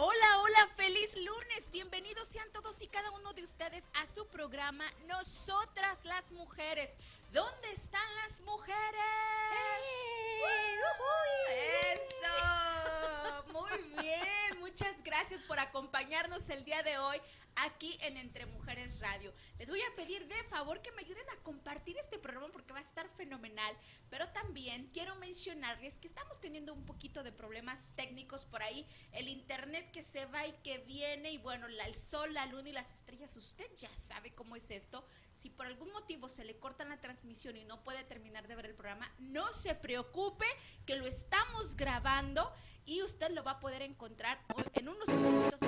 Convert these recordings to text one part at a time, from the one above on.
Hola, hola, feliz lunes. Bienvenidos sean todos y cada uno de ustedes a su programa Nosotras las Mujeres. ¿Dónde están las mujeres? Eso. Muy bien. Muchas gracias por acompañarnos el día de hoy aquí en Entre Mujeres Radio. Les voy a pedir de favor que me ayuden a compartir este programa porque va a estar fenomenal. Pero también quiero mencionarles que estamos teniendo un poquito de problemas técnicos por ahí. El internet que se va y que viene y bueno, el sol, la luna y las estrellas, usted ya sabe cómo es esto. Si por algún motivo se le corta la transmisión y no puede terminar de ver el programa, no se preocupe que lo estamos grabando y usted lo va a poder encontrar en unos minutitos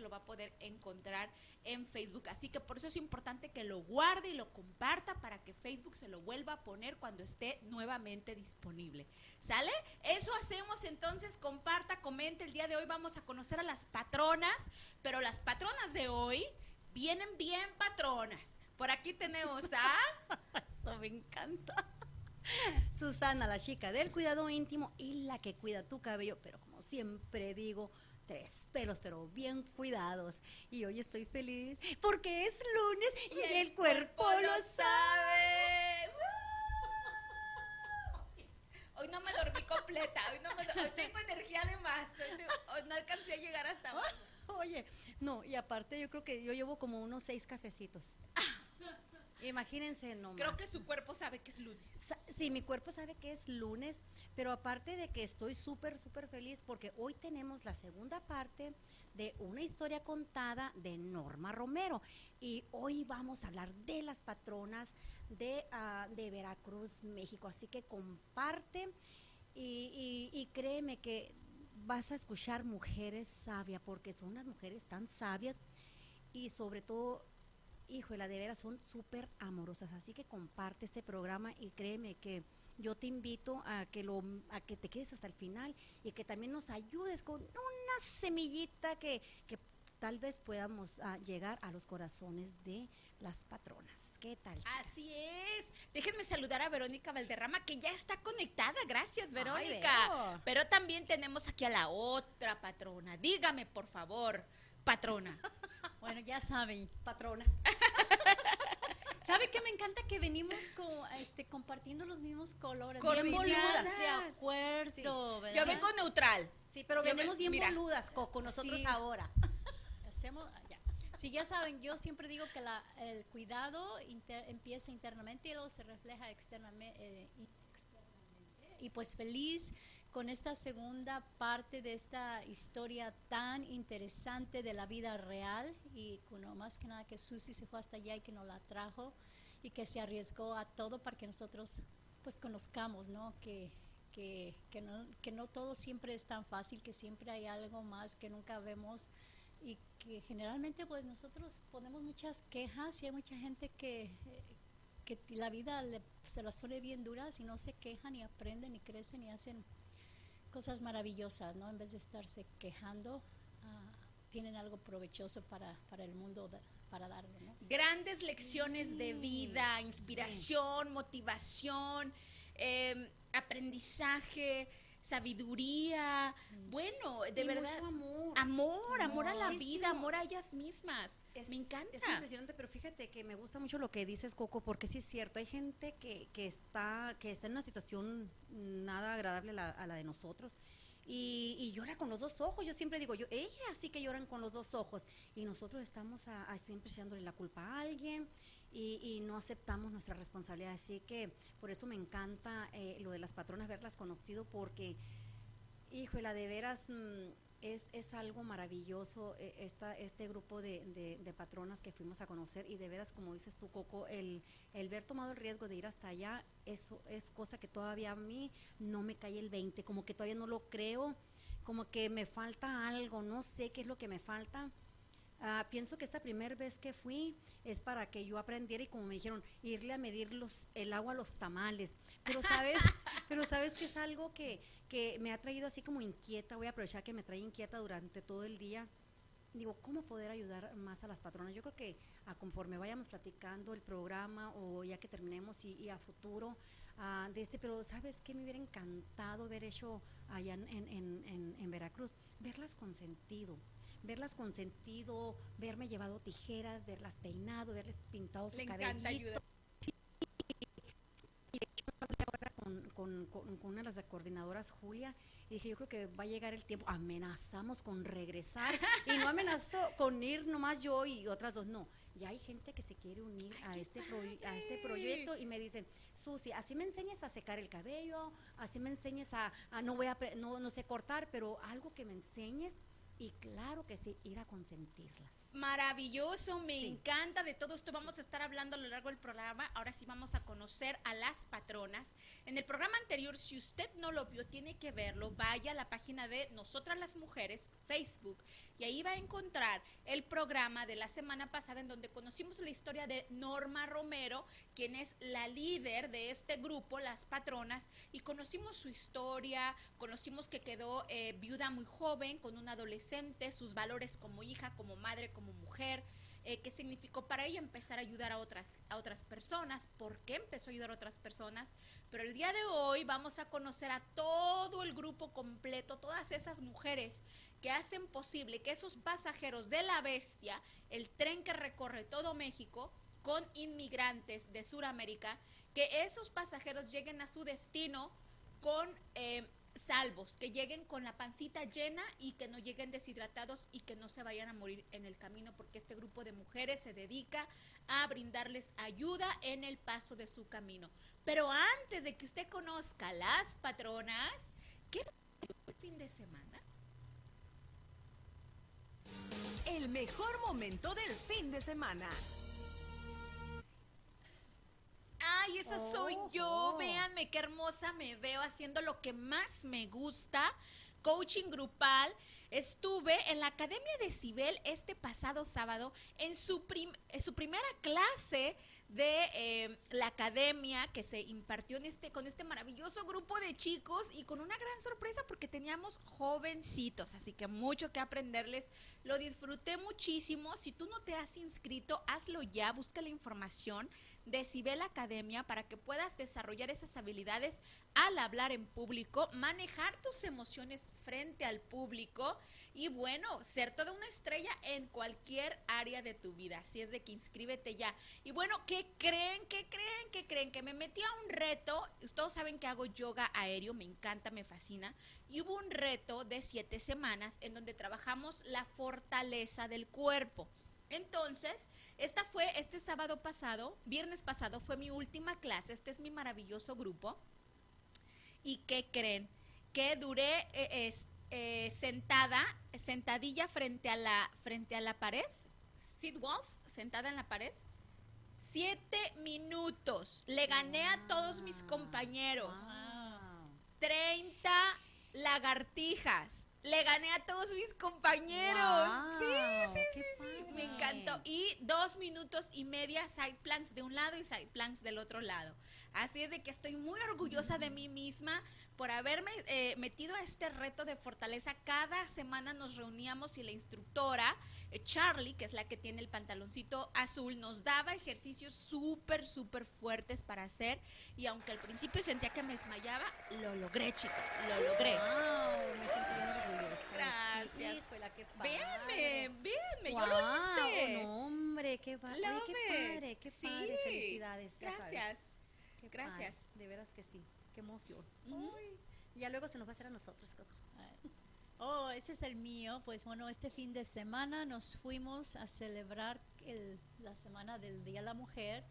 lo va a poder encontrar en Facebook. Así que por eso es importante que lo guarde y lo comparta para que Facebook se lo vuelva a poner cuando esté nuevamente disponible. ¿Sale? Eso hacemos entonces, comparta, comente. El día de hoy vamos a conocer a las patronas, pero las patronas de hoy vienen bien patronas. Por aquí tenemos a... Eso me encanta. Susana, la chica del cuidado íntimo y la que cuida tu cabello, pero como siempre digo, tres pelos, pero bien cuidados. Y hoy estoy feliz porque es lunes y, el, cuerpo, lo sabe. Hoy no me dormí completa, hoy, no me, hoy tengo energía de más, hoy, no alcancé a llegar hasta Oye, no, y aparte yo creo que yo llevo como unos seis cafecitos. Imagínense nomás. Creo que su cuerpo sabe que es lunes. sí, mi cuerpo sabe que es lunes, pero aparte de que estoy súper, súper feliz porque hoy tenemos la segunda parte de una historia contada de Norma Romero. Y hoy vamos a hablar de las patronas de, ah, de Veracruz, México. Así que comparte y, y créeme que vas a escuchar mujeres sabias porque son unas mujeres tan sabias y sobre todo híjole, de veras son súper amorosas. Así que comparte este programa y créeme que yo te invito a que lo a que te quedes hasta el final y que también nos ayudes con una semillita que, que tal vez podamos ah, llegar a los corazones de las patronas. ¿Qué tal? Así es. Déjenme saludar a Verónica Valderrama, que ya está conectada. Gracias, Verónica. Pero también tenemos aquí a la otra patrona. Dígame, por favor, patrona. Bueno, ya saben. Patrona. ¿Sabe qué me encanta que venimos este, compartiendo los mismos colores? Bien boludas. De acuerdo, Yo vengo neutral. Sí, pero venimos bien boludas, Coco, nosotros ahora. Hacemos, ya. Sí, ya saben, yo siempre digo que la, el cuidado empieza internamente y luego se refleja externamente, eh, externamente. Y pues feliz con esta segunda parte de esta historia tan interesante de la vida real y bueno, más que nada que Susi se fue hasta allá y que nos la trajo y que se arriesgó a todo para que nosotros pues conozcamos, ¿no? Que, que, que, no, que no todo siempre es tan fácil, que siempre hay algo más que nunca vemos y que generalmente pues nosotros ponemos muchas quejas y hay mucha gente que, que la vida se las pone bien duras y no se quejan y aprenden y crecen y hacen cosas maravillosas, ¿no? En vez de estarse quejando, ah, tienen algo provechoso para, para el mundo, para darle, ¿no? Grandes lecciones de vida, inspiración, motivación, em, aprendizaje sabiduría, bueno, de verdad. amor. Amor, amor a la vida, amor a ellas mismas. Me encanta. Es impresionante, pero fíjate que me gusta mucho lo que dices, Coco, porque sí es cierto, hay gente que, que está, que está en una situación nada agradable a la, de nosotros. Y, llora con los dos ojos. Yo siempre digo, yo, ellas sí que lloran con los dos ojos. Y nosotros estamos a, siempre echándole la culpa a alguien y, no aceptamos nuestra responsabilidad. Así que por eso me encanta eh, lo de las patronas, verlas conocido, porque, híjole, de veras mm, es, es, algo maravilloso eh, esta, este grupo de, de, patronas que fuimos a conocer y de veras, como dices tú, Coco, el, el ver tomado el riesgo de ir hasta allá, eso es cosa que todavía a mí no me cae el 20, como que todavía no lo creo como que me falta algo, no sé qué es lo que me falta. Ah, pienso que esta primera vez que fui es para que yo aprendiera y como me dijeron, irle a medir los, el agua a los tamales. Pero sabes, pero sabes que es algo que, que me ha traído así como inquieta, voy a aprovechar que me trae inquieta durante todo el día. Digo, ¿cómo poder ayudar más a las patronas? Yo creo que a conforme vayamos platicando el programa o ya que terminemos y, y a futuro ah, de este, pero ¿sabes qué? Me hubiera encantado haber hecho allá en- en- en- en Veracruz, verlas con sentido, verlas con sentido, verme llevado tijeras, verlas peinado, verles pintado su Le cabellito. encanta ayudar. con, con- con- con una de las coordinadoras, Julia, y dije, yo creo que va a llegar el tiempo, amenazamos con regresar, y no amenazó con ir nomás yo y otras dos, no, ya hay gente que se quiere unir a este, proy- a este proyecto y me dicen, Susi, así me enseñas a secar el cabello, así me enseñas a, a no voy a, no, no sé cortar, pero algo que me enseñes, y claro que sí, ir a consentirlas. Maravilloso, me Sí. encanta. De todo esto vamos a estar hablando a lo largo del programa. Ahora sí vamos a conocer a las patronas. En el programa anterior, si usted no lo vio, tiene que verlo. Vaya a la página de Nosotras las Mujeres, Facebook, y ahí va a encontrar el programa de la semana pasada en donde conocimos la historia de Norma Romero, quien es la líder de este grupo, las patronas, y conocimos su historia, conocimos que quedó eh, viuda muy joven, con un adolescente, sus valores como hija, como madre, como mujer, eh, qué significó para ella empezar a ayudar a otras, a otras personas, por qué empezó a ayudar a otras personas. Pero el día de hoy vamos a conocer a todo el grupo completo, todas esas mujeres que hacen posible que esos pasajeros de la bestia, el tren que recorre todo México, con inmigrantes de Sudamérica, que esos pasajeros lleguen a su destino con eh, salvos, que lleguen con la pancita llena y que no lleguen deshidratados y que no se vayan a morir en el camino, porque este grupo de mujeres se dedica a brindarles ayuda en el paso de su camino. Pero antes de que usted conozca las patronas, ¿qué es el fin de semana? El mejor momento del fin de semana. Ay, esa soy yo. Véanme qué hermosa me veo haciendo lo que más me gusta. Coaching grupal. Estuve en la Academia de Cibel este pasado sábado en su, prim- en su primera clase de eh, la academia que se impartió en este, con este maravilloso grupo de chicos y con una gran sorpresa porque teníamos jovencitos, así que mucho que aprenderles. Lo disfruté muchísimo. Si tú no te has inscrito, hazlo ya, busca la información de Cibel Academia para que puedas desarrollar esas habilidades al hablar en público, manejar tus emociones frente al público y bueno, ser toda una estrella en cualquier área de tu vida. Así es de que inscríbete ya. Y bueno, ¿qué creen? ¿Qué creen? ¿Qué creen? Que me metí a un reto. Todos saben que hago yoga aéreo, me encanta, me fascina. Y hubo un reto de siete semanas en donde trabajamos la fortaleza del cuerpo. Entonces, esta fue este sábado pasado, viernes pasado fue mi última clase, este es mi maravilloso grupo. ¿Y qué creen? Que duré eh, es- eh, sentada, sentadilla frente a la frente a la pared, sit walls, sentada en la pared. Siete minutos. Le gané a todos mis compañeros. Wow. 30 lagartijas. Le gané a todos mis compañeros. Sí, sí, sí, sí. Me encantó. Y dos minutos y media side planks de un lado y side planks del otro lado. Así es de que estoy muy orgullosa de mí misma por haberme eh, metido a este reto de fortaleza. Cada semana nos reuníamos y la instructora, eh, Charlie, que es la que tiene el pantaloncito azul, nos daba ejercicios súper, súper fuertes para hacer. Y aunque al principio sentía que me desmayaba, lo logré, chicas, lo logré. Wow, me bien orgullosa. Gracias. Padre. Véanme, véanme, yo lo hice. No, hombre, qué, pa- ay, Love qué padre, qué Sí. padre. Felicidades. ya sabes. Gracias. Gracias. padre, De veras que sí. Qué emoción. Ay, ya luego se nos va a hacer a nosotros, Coco. Oh, ese es el mío. Pues bueno, este fin de semana nos fuimos a celebrar el- la semana del Día de la Mujer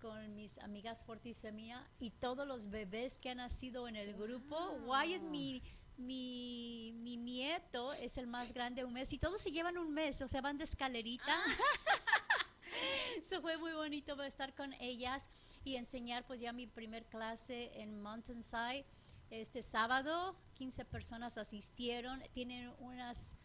con mis amigas Fortis Femia y todos los bebés que han nacido en el grupo. Wyatt, mi, mi, mi nieto, es el más grande, un mes, y todos se llevan un mes, o sea, van de escalerita. Eso fue muy bonito estar con ellas y enseñar pues ya mi primer clase en Mountainside. Este sábado 15 personas asistieron, tienen unas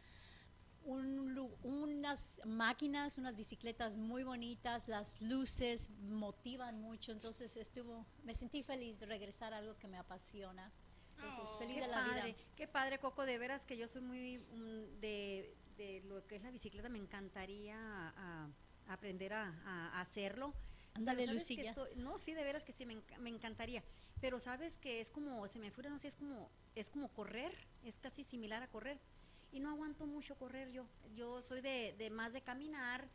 un unas máquinas, unas bicicletas muy bonitas, las luces motivan mucho, entonces estuvo, me sentí feliz de regresar a algo que me apasiona. Entonces, Oh. feliz Qué de la padre, vida. qué padre, Coco, de veras que yo soy muy mm, de, de lo que es la bicicleta, me encantaría a- a aprender a, a hacerlo. Ándale, Pero ¿sabes que Lucilla. soy- no, sí, de veras que sí, me, enca- me encantaría. Pero sabes que es como, se me fuera, no sé, es como, es como correr, es casi similar a correr. Y no aguanto mucho correr yo. Yo soy de, de más de caminar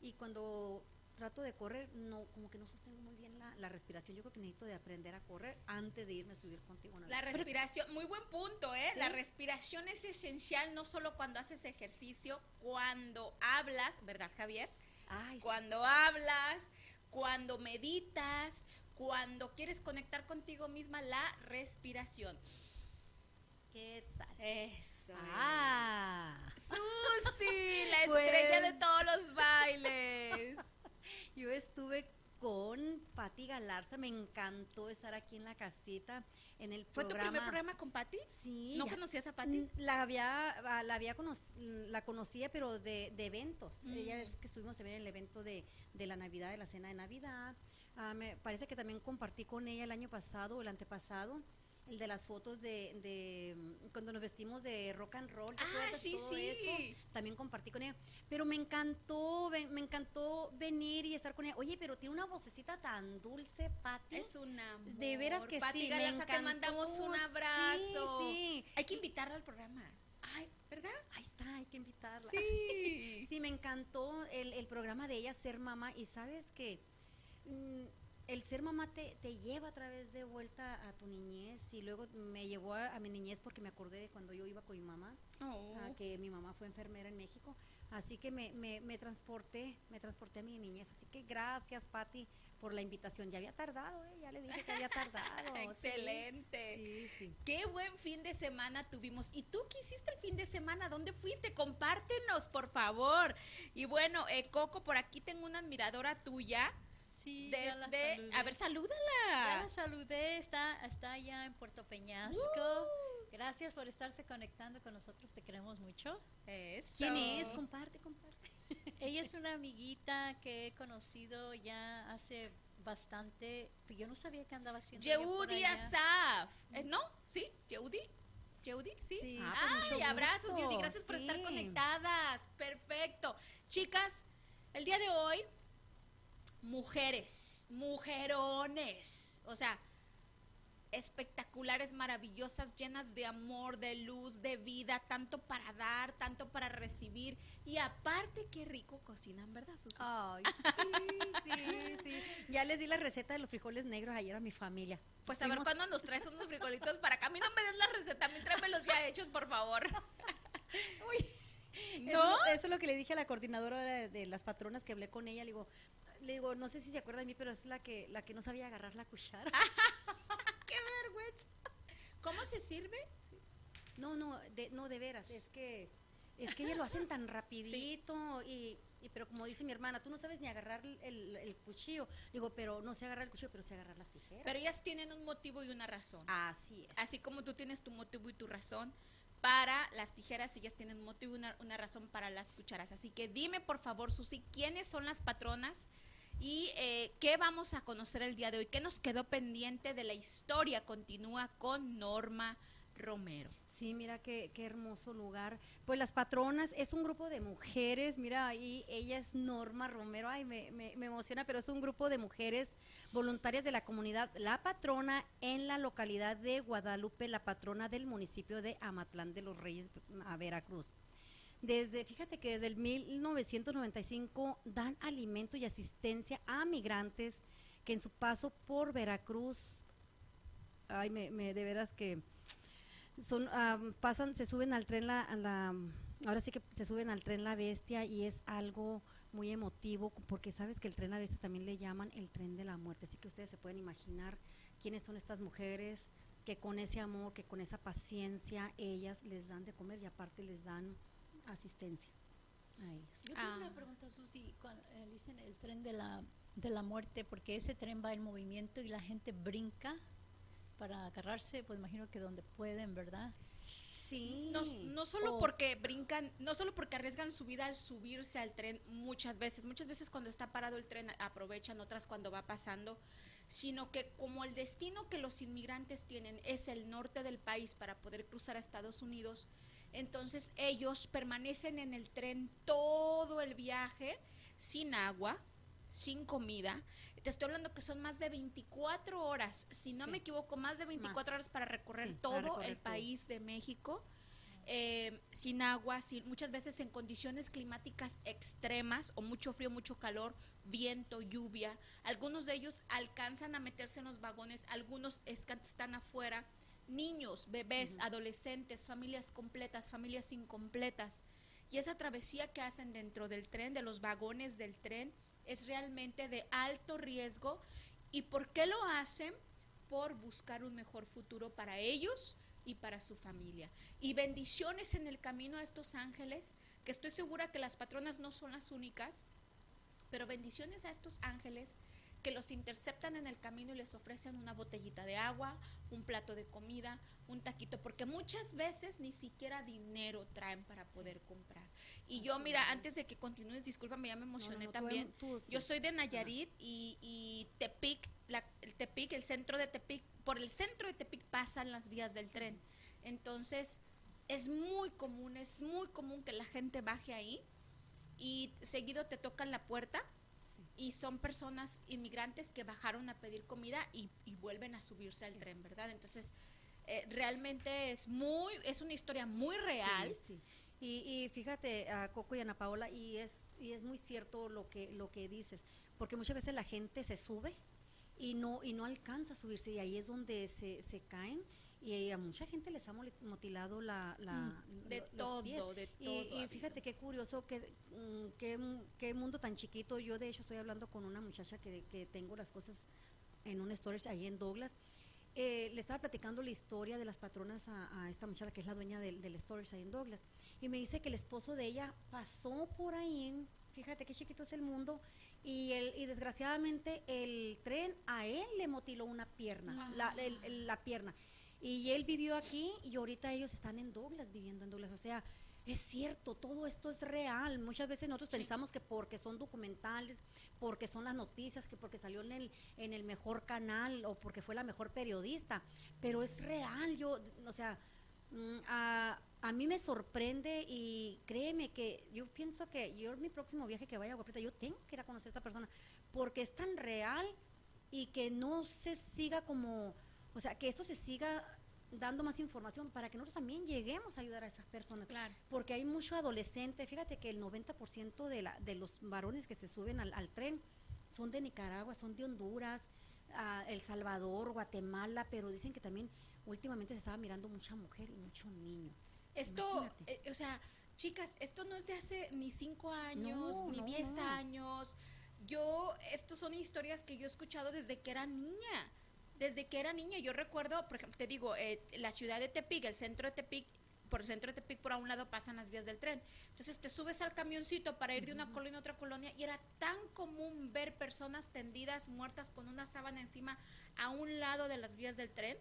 y cuando trato de correr, no, como que no sostengo muy bien la, la respiración. Yo creo que necesito de aprender a correr antes de irme a subir contigo. una La vez. respiración, muy buen punto, ¿eh? Sí. La respiración es esencial no solo cuando haces ejercicio, cuando hablas, ¿verdad, Javier? Ay, sí. Cuando hablas, cuando meditas, cuando quieres conectar contigo misma, la respiración. ¿Qué tal? Eso. Ah, es. Susi, la Pues- estrella de todos los bailes. yo estuve con Patti Galarza, me encantó estar aquí en la casita, en el ¿Fue tu primer programa con Patti? Sí. ¿No ya- conocías a Patti? La había, ah, la había la conocía, pero de, de eventos. Mm. Ella es que estuvimos también en el evento de, de la Navidad, de la cena de Navidad. Ah, me parece que también compartí con ella el año pasado o el antepasado. El de las fotos de, de, mm, cuando nos vestimos de rock and roll. ¿te Ah, sí, Todo sí. eso. También compartí con ella. Pero me encantó, me encantó venir y estar con ella. Oye, pero tiene una vocecita tan dulce, Patti. Es una De veras que Pati sí, me Galarza, te encantó. mandamos un abrazo. sí. Hay que invitarla al programa. Ay, ¿Verdad? ahí está, hay que invitarla. Sí. Sí, me encantó el, el programa de ella, Ser Mamá. Y sabes que mm, el ser mamá te, te lleva a través de vuelta a tu niñez. Y luego me llevó a, a mi niñez porque me acordé de cuando yo iba con mi mamá, Oh. a que mi mamá fue enfermera en México. Así que me, me, me transporté, me transporté a mi niñez. Así que gracias, Patti, por la invitación. Ya había tardado, ¿eh? ya le dije que había tardado. Excelente. Sí, sí. Qué buen fin de semana tuvimos. ¿Y tú qué hiciste el fin de semana? ¿Dónde fuiste? Compártenos, por favor. Y bueno, eh, Coco, por aquí tengo una admiradora tuya. Sí, ya la Desde, saludé. a ver, Ya salúdala. la saludé, está, está allá en Puerto Peñasco. Uh. Gracias por estarse conectando con nosotros, te queremos mucho. Eso. ¿Quién es? Comparte, comparte. Ella es una amiguita que he conocido ya hace bastante, pero yo no sabía que andaba haciendo. Yehudi. Asaf. ¿Eh, ¿No? ¿Sí? ¿Yehudi? ¿Yehudi? Sí. Sí. Ah, pues Ay, abrazos, Yehudi. Gracias por estar conectadas. Perfecto. Chicas, el día de hoy, mujeres, mujerones. O sea, espectaculares, maravillosas, llenas de amor, de luz, de vida, tanto para dar, tanto para recibir. Y aparte, qué rico cocinan, ¿verdad, Susi? Ay, sí, sí, sí. Ya les di la receta de los frijoles negros ayer a mi familia. Pues a ver cuándo nos traes unos frijolitos para acá. A mí no me des la receta, a mí tráemelos ya hechos, por favor. Eso, ¿No? eso es lo que le dije a la coordinadora de, de las patronas que hablé con ella. Le digo, le digo, no sé si se acuerda de mí, pero es la que, la que no sabía agarrar la cuchara. ¡Qué vergüenza! ¿Cómo se sirve? No, no, de, no, de veras, es que es que ellos lo hacen tan rapidito y, y pero como dice mi hermana, tú no sabes ni agarrar el, el- el cuchillo. Digo, pero no sé agarrar el cuchillo, pero sé agarrar las tijeras. Pero ellas tienen un motivo y una razón. Así es. Así como tú tienes tu motivo y tu razón para las tijeras, ellas tienen un motivo una, una razón para las cucharas. Así que dime, por favor, Susi, ¿quiénes son las patronas? ¿Y eh, qué vamos a conocer el día de hoy? ¿Qué nos quedó pendiente de la historia? Continúa con Norma Romero. Sí, mira qué, qué hermoso lugar. Pues las patronas es un grupo de mujeres, mira, ahí ella es Norma Romero, ay, me, me- me emociona, pero es un grupo de mujeres voluntarias de la comunidad La Patrona en la localidad de Guadalupe, la patrona del municipio de Amatlán de los Reyes, a Veracruz. Desde, fíjate que desde el 1995 dan alimento y asistencia a migrantes que en su paso por Veracruz, ay, me, me- de veras que son am, pasan se suben al tren la, a la ahora sí que se suben al tren la bestia y es algo muy emotivo porque sabes que el tren la bestia también le llaman el tren de la muerte así que ustedes se pueden imaginar quiénes son estas mujeres que con ese amor que con esa paciencia ellas les dan de comer y aparte les dan asistencia a ellas. Yo tengo Ah. una pregunta, Susi, cuando eh, dicen el tren de la, de la muerte, porque ese tren va en movimiento y la gente brinca, para agarrarse, pues imagino que donde pueden, ¿verdad? Sí. No, no solo O- porque brincan, no solo porque arriesgan su vida al subirse al tren muchas veces, muchas veces cuando está parado el tren aprovechan, otras cuando va pasando, sino que como el destino que los inmigrantes tienen es el norte del país para poder cruzar a Estados Unidos, entonces ellos permanecen en el tren todo el viaje sin agua, sin comida. Te estoy hablando que son más de 24 horas, si no Sí. me equivoco, más de 24 Más. horas para recorrer Sí, todo para recorrer el todo. país de México. eh, sin agua, sin, muchas veces en condiciones climáticas extremas o mucho frío, mucho calor, viento, lluvia. Algunos de ellos alcanzan a meterse en los vagones, algunos están afuera. Niños, bebés, adolescentes, familias completas, familias incompletas. Y esa travesía que hacen dentro del tren, de los vagones del tren, es realmente de alto riesgo. ¿Y por qué lo hacen? Por buscar un mejor futuro para ellos y para su familia. Y bendiciones en el camino a estos ángeles, que estoy segura que las patronas no son las únicas, pero bendiciones a estos ángeles que los interceptan en el camino y les ofrecen una botellita de agua, un plato de comida, un taquito, porque muchas veces ni siquiera dinero traen para poder comprar. Y yo, mira, antes de que continúes, discúlpame, ya me emocioné no, también. tú, sí. Yo soy de Nayarit y, y Tepic, la- el Tepic, el centro de Tepic, por el centro de Tepic pasan las vías del tren. Entonces, es muy común, es muy común que la gente baje ahí y seguido te tocan la puerta y son personas inmigrantes que bajaron a pedir comida y, y vuelven a subirse al tren, ¿verdad? Entonces, eh, realmente es muy, es una historia muy real. Sí, sí. Y, y fíjate, a Coco y Ana Paola, y es, y es muy cierto lo que, lo que dices, porque muchas veces la gente se sube y no, y no alcanza a subirse, y ahí es donde se, se caen, y a mucha gente les ha mutilado la, la- Mm, De lo- los todo, pies. de Y, todo. y ha fíjate qué curioso, qué, mm, qué, qué mundo tan chiquito. Yo, de hecho, estoy hablando con una muchacha que, que tengo las cosas en un storage ahí en Douglas. Eh, le estaba platicando la historia de las patronas a, a esta muchacha que es la dueña del, del storage ahí en Douglas. Y me dice que el esposo de ella pasó por ahí. Fíjate qué chiquito es el mundo. Y, el, y desgraciadamente el tren a él le mutiló una pierna, la, el- el- la pierna. Y él vivió aquí y ahorita ellos están en Douglas, viviendo en Douglas. O sea, es cierto, todo esto es real. Muchas veces nosotros Sí. pensamos que porque son documentales, porque son las noticias, que porque salió en el, en el mejor canal o porque fue la mejor periodista, pero es real. Yo, o sea, mm, a, a mí me sorprende y créeme que yo pienso que yo mi próximo viaje que vaya a Guapreta, yo tengo que ir a conocer a esta persona porque es tan real y que no se siga como, o sea, que esto se siga dando más información para que nosotros también lleguemos a ayudar a esas personas. Claro. Porque hay mucho adolescente, fíjate que el 90% de, la, de los varones que se suben al, al tren son de Nicaragua, son de Honduras, El Salvador, Guatemala, pero dicen que también últimamente se estaba mirando mucha mujer y mucho niño. Esto, eh, o sea, chicas, esto no es de hace ni cinco años, No, ni no, diez no. años. Yo, estos son historias que yo he escuchado desde que era niña. Desde que era niña, yo recuerdo, por ejemplo, te digo, eh, la ciudad de Tepic, el centro de Tepic, por el centro de Tepic, por a un lado pasan las vías del tren. Entonces te subes al camioncito para ir de una colonia a otra colonia y era tan común ver personas tendidas, muertas con una sábana encima a un lado de las vías del tren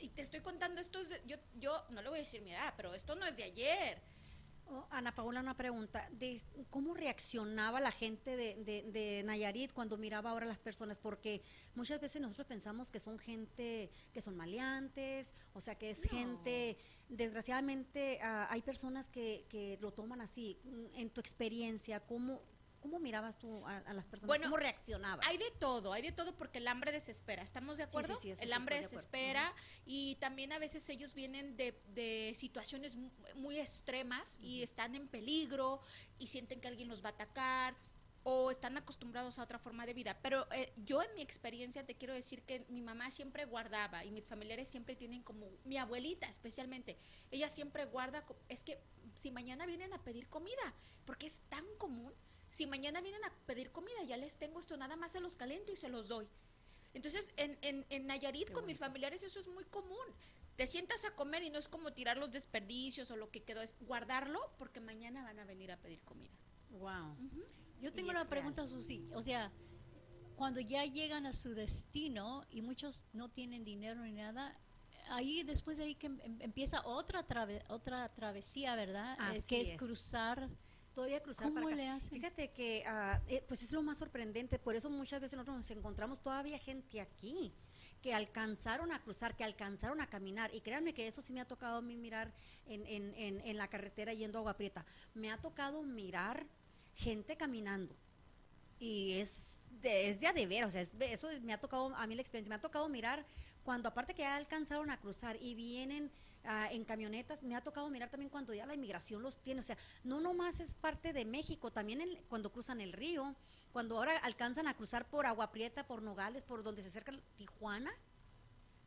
y te estoy contando esto, es de- yo, yo no le voy a decir mi edad, pero esto no es de ayer. Oh, Ana Paula, una pregunta. De, ¿Cómo reaccionaba la gente de, de- de Nayarit cuando miraba ahora a las personas? Porque muchas veces nosotros pensamos que son gente, que son maleantes, o sea, que es No. gente, desgraciadamente ah, hay personas que, que lo toman así. En tu experiencia, ¿cómo, cómo mirabas tú a, a las personas? Bueno, ¿Cómo reaccionabas? Hay de todo, hay de todo porque el hambre desespera, ¿estamos de Sí, acuerdo? sí, sí, eso el sí hambre estoy de desespera y también a veces ellos vienen de, de situaciones mu- muy extremas y están en peligro y sienten que alguien los va a atacar o están acostumbrados a otra forma de vida. Pero eh, yo en mi experiencia te quiero decir que mi mamá siempre guardaba y mis familiares siempre tienen como, mi abuelita especialmente, ella siempre guarda, es que si mañana vienen a pedir comida, porque es tan común, si mañana vienen a pedir comida, ya les tengo esto, nada más se los caliento y se los doy. Entonces, en, en, en Nayarit Qué con mis familiares eso es muy común. Te sientas a comer y no es como tirar los desperdicios o lo que quedó, es guardarlo porque mañana van a venir a pedir comida. Wow. Yo tengo una real. pregunta, Susi. O sea, cuando ya llegan a su destino y muchos no tienen dinero ni nada, ahí después de ahí que em- empieza otra trave- otra travesía, ¿verdad? Eh, Así que es, es. cruzar. Todavía cruzar ¿Cómo para acá. le hacen? Fíjate que ah, eh, pues es lo más sorprendente, por eso muchas veces nosotros nos encontramos todavía gente aquí que alcanzaron a cruzar, que alcanzaron a caminar, y créanme que eso sí me ha tocado a mí mirar en, en, en, en la carretera yendo a Agua Prieta, me ha tocado mirar gente caminando, y es de, es de a de ver, o sea, es- eso es- me ha tocado a mí la experiencia, me ha tocado mirar cuando aparte que ya alcanzaron a cruzar y vienen ah, en camionetas, me ha tocado mirar también cuando ya la inmigración los tiene, o sea, no nomás es parte de México, también el- cuando cruzan el río, cuando ahora alcanzan a cruzar por Agua Prieta, por Nogales, por donde se acerca Tijuana,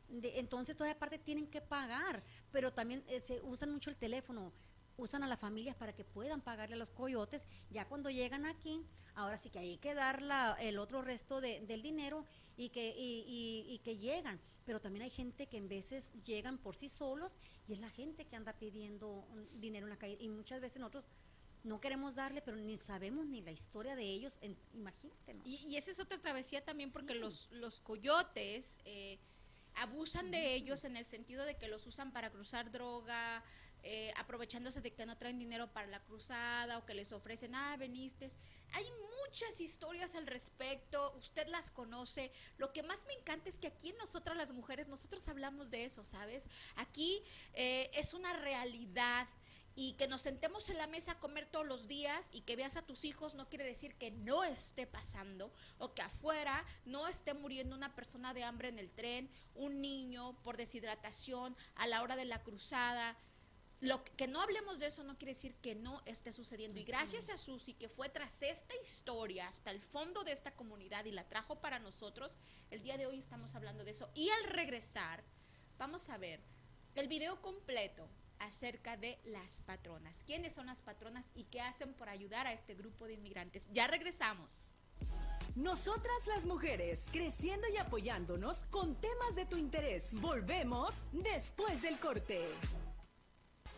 de- entonces todavía aparte tienen que pagar, pero también eh, se usan mucho el teléfono, usan a las familias para que puedan pagarle a los coyotes, ya cuando llegan aquí, ahora sí que hay que dar la, el otro resto de- del dinero y que, y, y- y que llegan, pero también hay gente que en veces llegan por sí solos y es la gente que anda pidiendo dinero en la calle. Y muchas veces nosotros no queremos darle, pero ni sabemos ni la historia de ellos, en- imagínate, ¿no? Y, y esa es otra travesía también porque los, los coyotes eh, abusan de ellos en el sentido de que los usan para cruzar droga, eh, aprovechándose de que no traen dinero para la cruzada o que les ofrecen, ah, veniste. Hay muchas historias al respecto, usted las conoce. Lo que más me encanta es que aquí nosotras las mujeres, nosotros hablamos de eso, ¿sabes? Aquí eh, es una realidad y que nos sentemos en la mesa a comer todos los días y que veas a tus hijos no quiere decir que no esté pasando o que afuera no esté muriendo una persona de hambre en el tren, un niño por deshidratación a la hora de la cruzada. Lo que, no hablemos de eso no quiere decir que no esté sucediendo. Y gracias a. Susi que fue tras esta historia hasta el fondo de esta comunidad y la trajo para nosotros, el día de hoy estamos hablando de eso. Y al regresar, vamos a ver el video completo acerca de las patronas. ¿Quiénes son las patronas y qué hacen por ayudar a este grupo de inmigrantes? Ya regresamos. Nosotras las mujeres, creciendo y apoyándonos con temas de tu interés. Volvemos después del corte.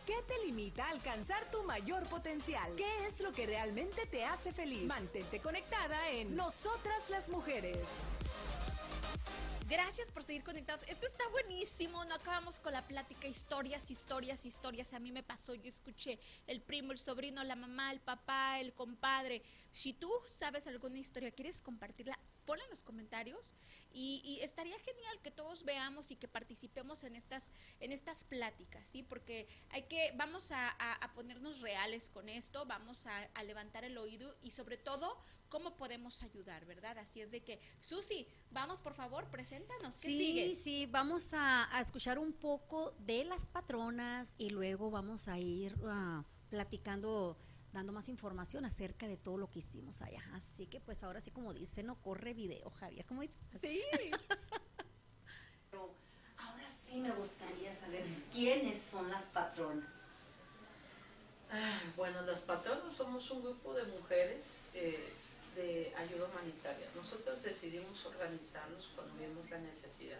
¿Qué te limita a alcanzar tu mayor potencial? ¿Qué es lo que realmente te hace feliz? Mantente conectada en Nosotras las mujeres. Gracias por seguir conectados. Esto está buenísimo. No acabamos con la plática. Historias, historias, historias. A mí me pasó. Yo escuché el primo, el sobrino, la mamá, el papá, el compadre. Si tú sabes alguna historia, quieres compartirla, ponla en los comentarios. Y, y estaría genial que todos veamos y que participemos en estas, en estas pláticas, ¿sí? Porque hay que, vamos a, a- a ponernos reales con esto, vamos a, a levantar el oído y sobre todo, cómo podemos ayudar, ¿verdad? Así es de que, Susi, vamos por favor, preséntanos. ¿Qué sí, sigue? sí, vamos a, a escuchar un poco de las patronas y luego vamos a ir ah, platicando, dando más información acerca de todo lo que hicimos allá. Así que pues ahora sí como dice, no corre video, Javier, ¿cómo dice? Sí. Pero ahora sí me gustaría saber quiénes son las patronas. Ah, Bueno, las patronas somos un grupo de mujeres eh, de ayuda humanitaria. Nosotros decidimos organizarnos cuando vimos la necesidad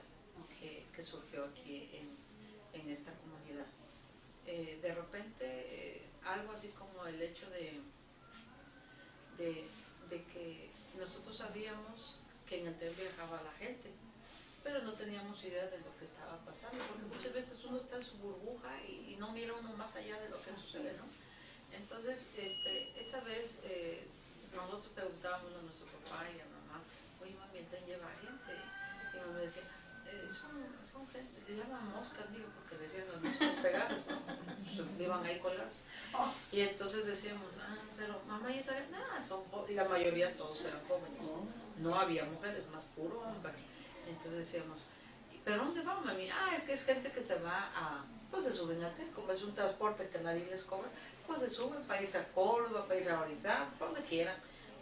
que, que surgió aquí en, en esta comunidad. Eh, de repente, eh, algo así como el hecho de, de, de que nosotros sabíamos que en el tren viajaba la gente, pero no teníamos idea de lo que estaba pasando, porque muchas veces uno está en su burbuja y, y no mira uno más allá de lo que sucede, ¿no? Entonces, este, esa vez eh, nosotros preguntábamos a nuestro papá y a mamá, oye mami, el tren lleva gente. Y mamá decía, "Eh, son, son gente, le llaman moscas, digo, porque decían las moscas pegadas, ¿no? Pues, iban ahí colgadas. Y entonces decíamos, ah, pero mamá ya sabe, nada, son jóvenes. Y la mayoría todos eran jóvenes. No había mujeres, más puro hombre. Entonces decíamos, ¿pero dónde van, mami? Ah, es que es gente que se va a, pues se suben a tren, como es un transporte que nadie les cobra, pues se suben para irse a Córdoba, para ir a Orizaba, para donde quieran.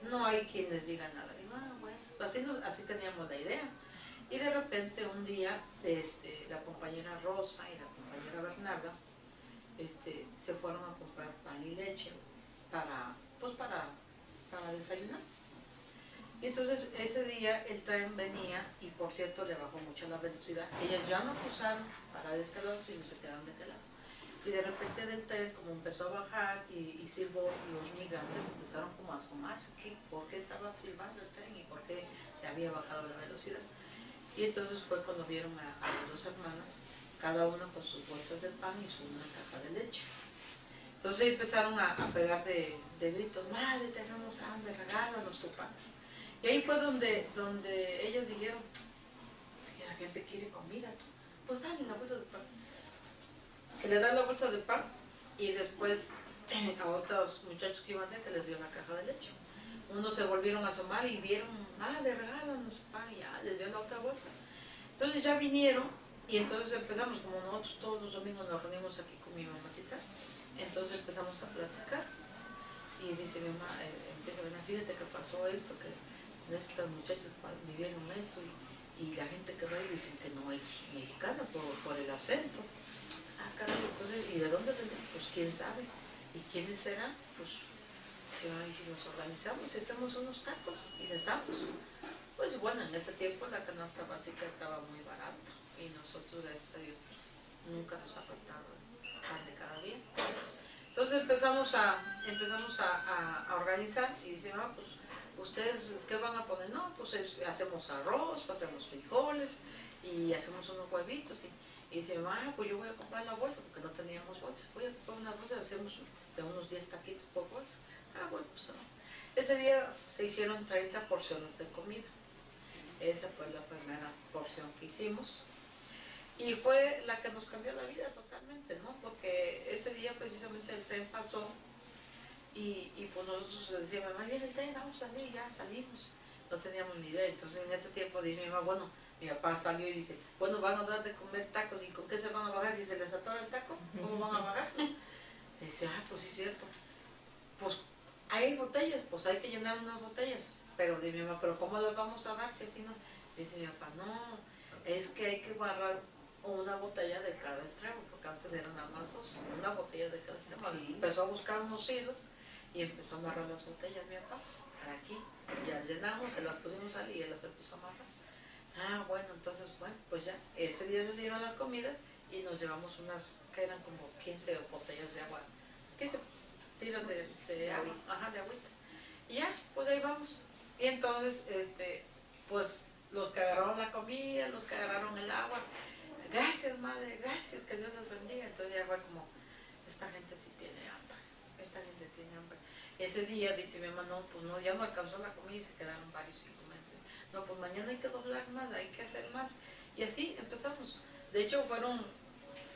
No hay quien les diga nada. Digo, ah, bueno, pues así, nos- así teníamos la idea. Y de repente un día este, la compañera Rosa y la compañera Bernarda este, se fueron a comprar pan y leche para, pues para, para desayunar. Y entonces ese día el tren venía y por cierto le bajó mucho la velocidad. Ellas ya no cruzaron para de este lado, sino se quedaron de este lado. Y de repente del tren, como empezó a bajar y, y silbó, los migrantes empezaron como a asomarse, ¿qué? ¿por qué estaba silbando el tren y por qué había bajado la velocidad? Y entonces fue cuando vieron a, a las dos hermanas, cada una con sus bolsas de pan y su una caja de leche. Entonces empezaron a, pegar de, gritos, madre, tenemos hambre, regálanos tu pan. Y ahí fue donde, donde ellos dijeron, la gente quiere comida, tú, pues dale la bolsa de pan. Que le dan la bolsa de pan y después a otros muchachos que iban dentro les dio una caja de leche. Unos se volvieron a asomar y vieron, ah, le regálanos pan, y ya, les dio la otra bolsa. Entonces ya vinieron y entonces empezamos, como nosotros todos los domingos nos reunimos aquí con mi mamacita, entonces empezamos a platicar y dice mi mamá, eh, empieza a ver, fíjate que pasó esto, que estas muchachas pa- vivieron esto y, y la gente que va ahí dicen que no es mexicana por, el acento. Ah, caray, entonces, ¿y de dónde vendrán? Pues quién sabe. ¿Y quiénes serán? Pues, ay, si nos organizamos y hacemos unos tacos y les damos. Pues bueno, en ese tiempo la canasta básica estaba muy barata y nosotros, gracias pues, nunca nos ha faltado pan de cada día. Entonces empezamos a, empezamos a, a- organizar y dicen, ah, pues, ¿ustedes qué van a poner? No, pues es- hacemos arroz, hacemos frijoles y hacemos unos huevitos. Y, y dice, ah, pues yo voy a comprar la bolsa, porque no teníamos bolsa. Voy a comprar una bolsa, hacemos de unos 10 taquitos. Ah, bueno, pues no. Ese día se hicieron 30 porciones de comida. Esa fue la primera porción que hicimos. Y fue la que nos cambió la vida totalmente, ¿no? Porque ese día precisamente el tren pasó y, y pues nosotros decíamos, mamá, viene el tren, vamos a salir, ya salimos. No teníamos ni idea. Entonces en ese tiempo dice mi mamá, bueno, mi papá salió y dice, bueno, van a dar de comer tacos y con qué se van a bajar si se les atora el taco, ¿cómo van a bajar? dice, ah, pues sí es cierto. Pues hay botellas, pues hay que llenar unas botellas. Pero dice mi mamá, pero ¿cómo las vamos a dar si así no? Dice mi papá, no, es que hay que barrar una botella de cada extremo, porque antes eran nada más dos, una botella de cada extremo. Y empezó a buscar unos hilos y empezó a amarrar las botellas, mi papá, aquí. Ya llenamos, se las pusimos ahí y él las empezó a amarrar. Ah, bueno, entonces, bueno, pues ya, ese día se dieron las comidas y nos llevamos unas, que eran como 15 botellas de agua, 15 tiras de, de agua, ajá, de agüita. Y ya, pues ahí vamos. Y entonces, este, pues los que agarraron la comida, los que agarraron el agua, gracias madre, gracias, que Dios los bendiga. Entonces ya fue como, esta gente sí tiene hambre, esta gente tiene hambre. Ese día dice mi mamá, no, pues no, ya no alcanzó la comida y se quedaron varios sin comer. No, pues mañana hay que doblar más, hay que hacer más. Y así empezamos. De hecho, fueron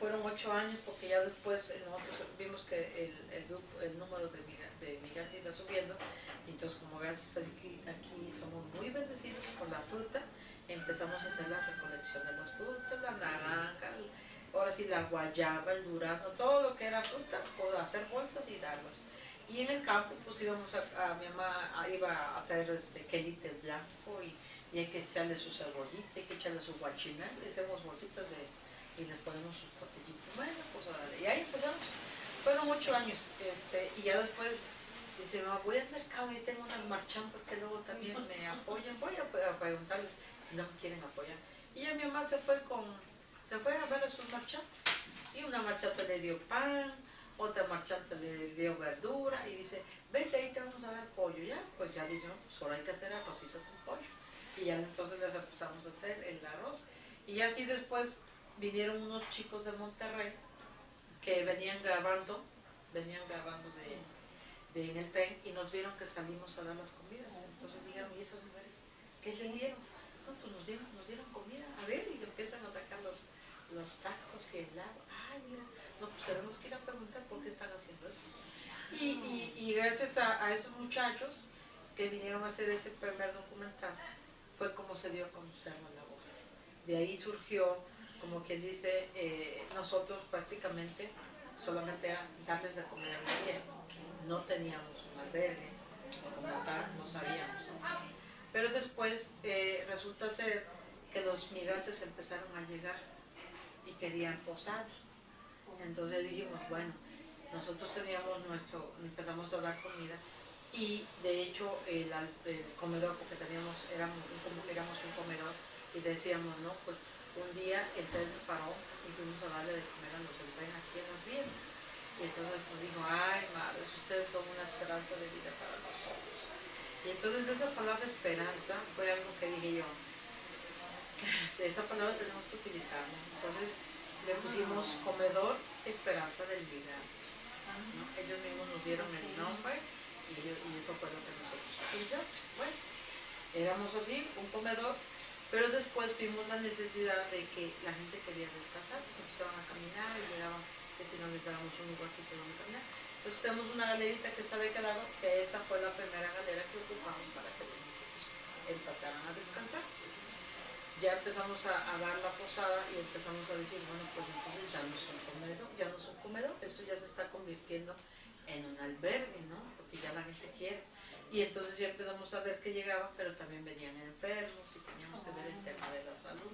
fueron ocho años porque ya después eh, nosotros vimos que el, el, grupo, el número de, de migrantes iba subiendo. Entonces, como gracias a aquí, aquí somos muy bendecidos con la fruta, empezamos a hacer la recolección de las frutas, la naranja, ahora sí la guayaba, el durazno, todo lo que era fruta, puedo hacer bolsas y darlas. Y en el campo, pues íbamos a, a mi mamá iba a traer este quelite blanco y, y hay que echarle su cebollita, hay que echarle su guachinal, hacemos bolsitas de, y les ponemos sus tortillitas. Bueno, pues órale. Y ahí empezamos. Fueron ocho años, este, y ya después dice, mamá, voy al mercado y tengo unas marchantas que luego también me apoyan, voy a, preguntarles si no me quieren apoyar. Y ya mi mamá se fue con, se fue a ver a sus marchantes. Y una marchanta le dio pan, otra marchanta le dio verdura y dice, vente ahí te vamos a dar pollo, ya, pues ya dice, "No, pues hay que hacer arrocito con pollo. Y ya entonces les empezamos a hacer el arroz. Y así después vinieron unos chicos de Monterrey que venían grabando, venían grabando de, de en tren y nos vieron que salimos a dar las comidas. Entonces dijeron, ¿y esas mujeres qué les dieron? No, pues nos dieron, nos dieron comida, a ver, y empiezan a sacar los, los tacos y helado. Ay, mira, no, pues tenemos que ir a preguntar por qué están haciendo eso. Y, y, y gracias a, a esos muchachos que vinieron a hacer ese primer documental, fue como se dio a conocer la labor. De ahí surgió, como quien dice, eh, nosotros prácticamente solamente era darles de comer al día. No teníamos un albergue, como tal, no sabíamos. Pero después eh, resulta ser que los migrantes empezaron a llegar y querían posada. Entonces dijimos, bueno, nosotros teníamos nuestro, empezamos a dar comida y de hecho el, comedor, porque teníamos, éramos un, éramos un comedor y decíamos, no, pues un día el tren se paró y fuimos a darle de comer a los del tren aquí en las vías. Y entonces nos dijo, ay madres, ustedes son una esperanza de vida para nosotros. Y entonces esa palabra esperanza fue algo que dije yo, de esa palabra tenemos que utilizarla. Entonces le pusimos comedor esperanza del migrante. ¿no? Ellos mismos nos dieron el nombre y, y eso fue lo que nosotros utilizamos. Bueno, éramos así, un comedor, pero después vimos la necesidad de que la gente quería descansar, empezaban a caminar y llegaban que si no les dábamos un lugarcito donde caminar. Entonces tenemos una galerita que estaba de lado, que esa fue la primera galera que ocupamos para que los muchachos empezaran a descansar. Ya empezamos a, a dar la posada y empezamos a decir, bueno, pues entonces ya no es un comedor, ya no es un comedor, esto ya se está convirtiendo en un albergue, ¿no? Porque ya la gente quiere. Y entonces ya empezamos a ver que llegaban, pero también venían enfermos y teníamos que ver el tema de la salud.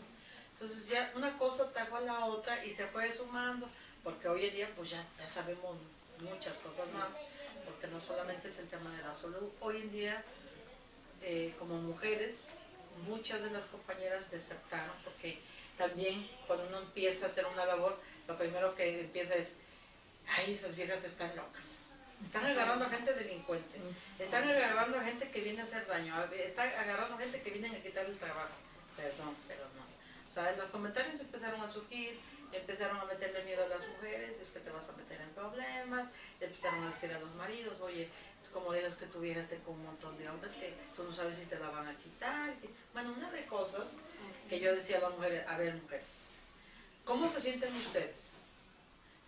Entonces ya una cosa trajo a la otra y se fue sumando, porque hoy en día pues ya, ya sabemos muchas cosas más, porque no solamente es el tema de la salud, hoy en día eh, como mujeres, muchas de las compañeras desertaron, porque también cuando uno empieza a hacer una labor, lo primero que empieza es, ay, esas viejas están locas. Están agarrando a gente delincuente, están agarrando a gente que viene a hacer daño, están agarrando a gente que viene a quitar el trabajo. Perdón, pero no. O sea, los comentarios empezaron a surgir, empezaron a meterle miedo a las mujeres, es que te vas a meter en problemas, le empezaron a decir a los maridos, oye, como digas que tu vieja esté con un montón de hombres que tú no sabes si te la van a quitar. Bueno, una de cosas que yo decía a las mujeres, a ver mujeres, ¿cómo se sienten ustedes?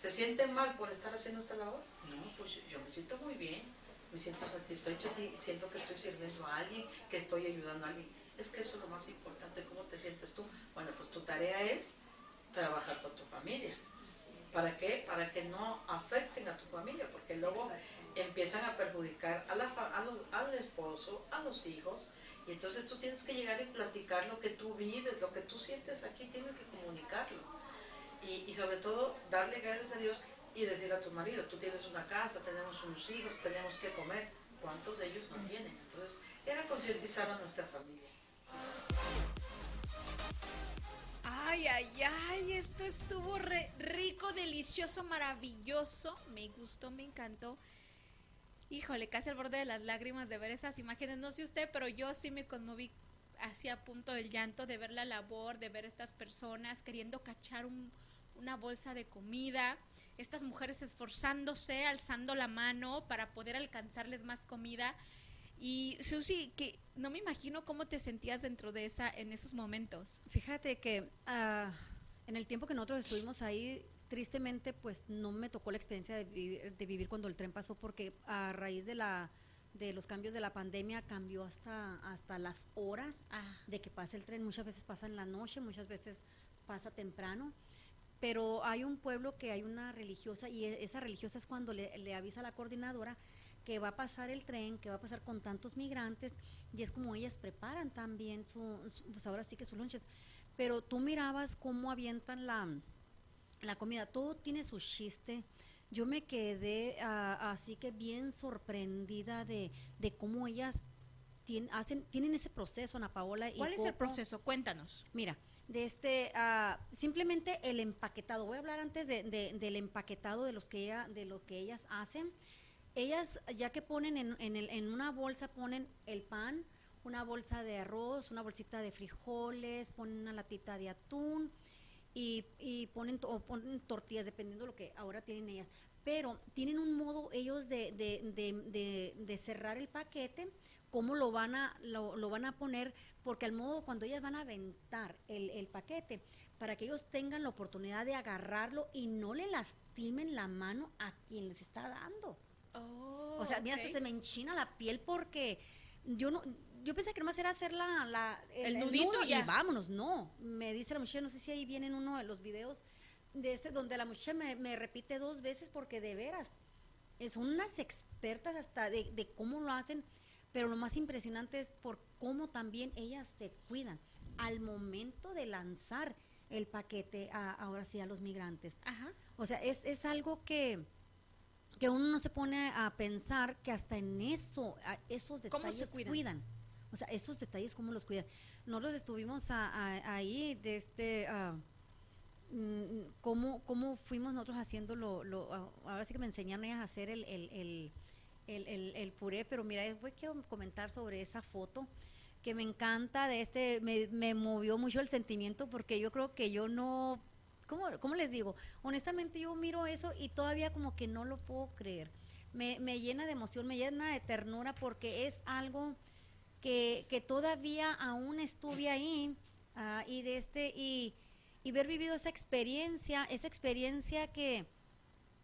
¿Se sienten mal por estar haciendo esta labor? No, pues yo- me siento muy bien, me siento satisfecha, sí, siento que estoy sirviendo a alguien, que estoy ayudando a alguien. Es que eso es lo más importante, ¿cómo te sientes tú? Bueno, pues tu tarea es trabajar con tu familia. ¿Para qué? Para que no afecten a tu familia, porque luego empiezan a perjudicar a la fa- a los- al esposo, a los hijos, y entonces tú tienes que llegar y platicar lo que tú vives, lo que tú sientes aquí, tienes que comunicarlo. Y, y sobre todo darle gracias a Dios y decirle a tu marido, tú tienes una casa, tenemos unos hijos, tenemos que comer. ¿Cuántos de ellos no tienen? Entonces era concientizar a nuestra familia. Ay, ay, ay, esto estuvo re- rico, delicioso, maravilloso. Me gustó, me encantó. Híjole, casi al borde de las lágrimas de ver esas imágenes. No sé usted, pero yo sí me conmoví hacia a punto del llanto de ver la labor, de ver estas personas queriendo cachar un- una bolsa de comida, estas mujeres esforzándose, alzando la mano para poder alcanzarles más comida. Y Susi, que no me imagino cómo te sentías dentro de esa, en esos momentos. Fíjate que ah, en el tiempo que nosotros estuvimos ahí, tristemente, pues no me tocó la experiencia de vivir, de vivir cuando el tren pasó, porque a raíz de la de los cambios de la pandemia cambió hasta hasta las horas Ah. de que pasa el tren. Muchas veces pasa en la noche, muchas veces pasa temprano. Pero hay un pueblo que hay una religiosa y e- esa religiosa es cuando le, avisa a la coordinadora que va a pasar el tren, que va a pasar con tantos migrantes y es como ellas preparan también su, su- pues ahora sí que sus lunches. Pero tú mirabas cómo avientan la, la comida, todo tiene su chiste. Yo me quedé ah, así que bien sorprendida de, de cómo ellas tien- hacen, tienen ese proceso, Ana Paola. y ¿Cuál es el Coco. proceso? Cuéntanos. Mira, de este, ah, simplemente el empaquetado. Voy a hablar antes de, de- del empaquetado de los que ella, de lo que ellas hacen. Ellas, ya que ponen en, en, el- en una bolsa, ponen el pan, una bolsa de arroz, una bolsita de frijoles, ponen una latita de atún y, y ponen, o ponen tortillas, dependiendo de lo que ahora tienen ellas. Pero tienen un modo ellos de, de, de- de cerrar el paquete, cómo lo van a, lo, lo van a poner, porque al modo cuando ellas van a aventar el, el paquete, para que ellos tengan la oportunidad de agarrarlo y no le lastimen la mano a quien les está dando. O sea, mira, hasta se me enchina la piel porque yo no, yo pensé que nomás era hacer la, la El nudito nudo ya. y vámonos, no. Me dice la muchacha, no sé si ahí viene en uno de los videos de ese donde la muchacha me, me repite dos veces porque de veras eh, son unas expertas hasta de, de cómo lo hacen, pero lo más impresionante es por cómo también ellas se cuidan al momento de lanzar el paquete a, ahora sí a los migrantes. Ajá. O sea, es, es algo que, que uno no se pone a pensar que hasta en eso, a esos ¿Cómo detalles se cuidan? O sea, esos detalles, ¿cómo los cuidan? Nosotros estuvimos a- a- ahí de este... ah, mm, cómo, cómo fuimos nosotros haciendo lo, lo- ah, ahora sí que me enseñaron ellas a hacer el, el, el, el- puré, pero mira, después quiero comentar sobre esa foto que me encanta de este, me, me movió mucho el sentimiento porque yo creo que yo no, ¿cómo, cómo les digo? Honestamente yo miro eso y todavía como que no lo puedo creer. Me, me llena de emoción, me llena de ternura porque es algo que, que todavía aún estuve ahí ah, y de este y, y ver vivido esa experiencia, esa experiencia que,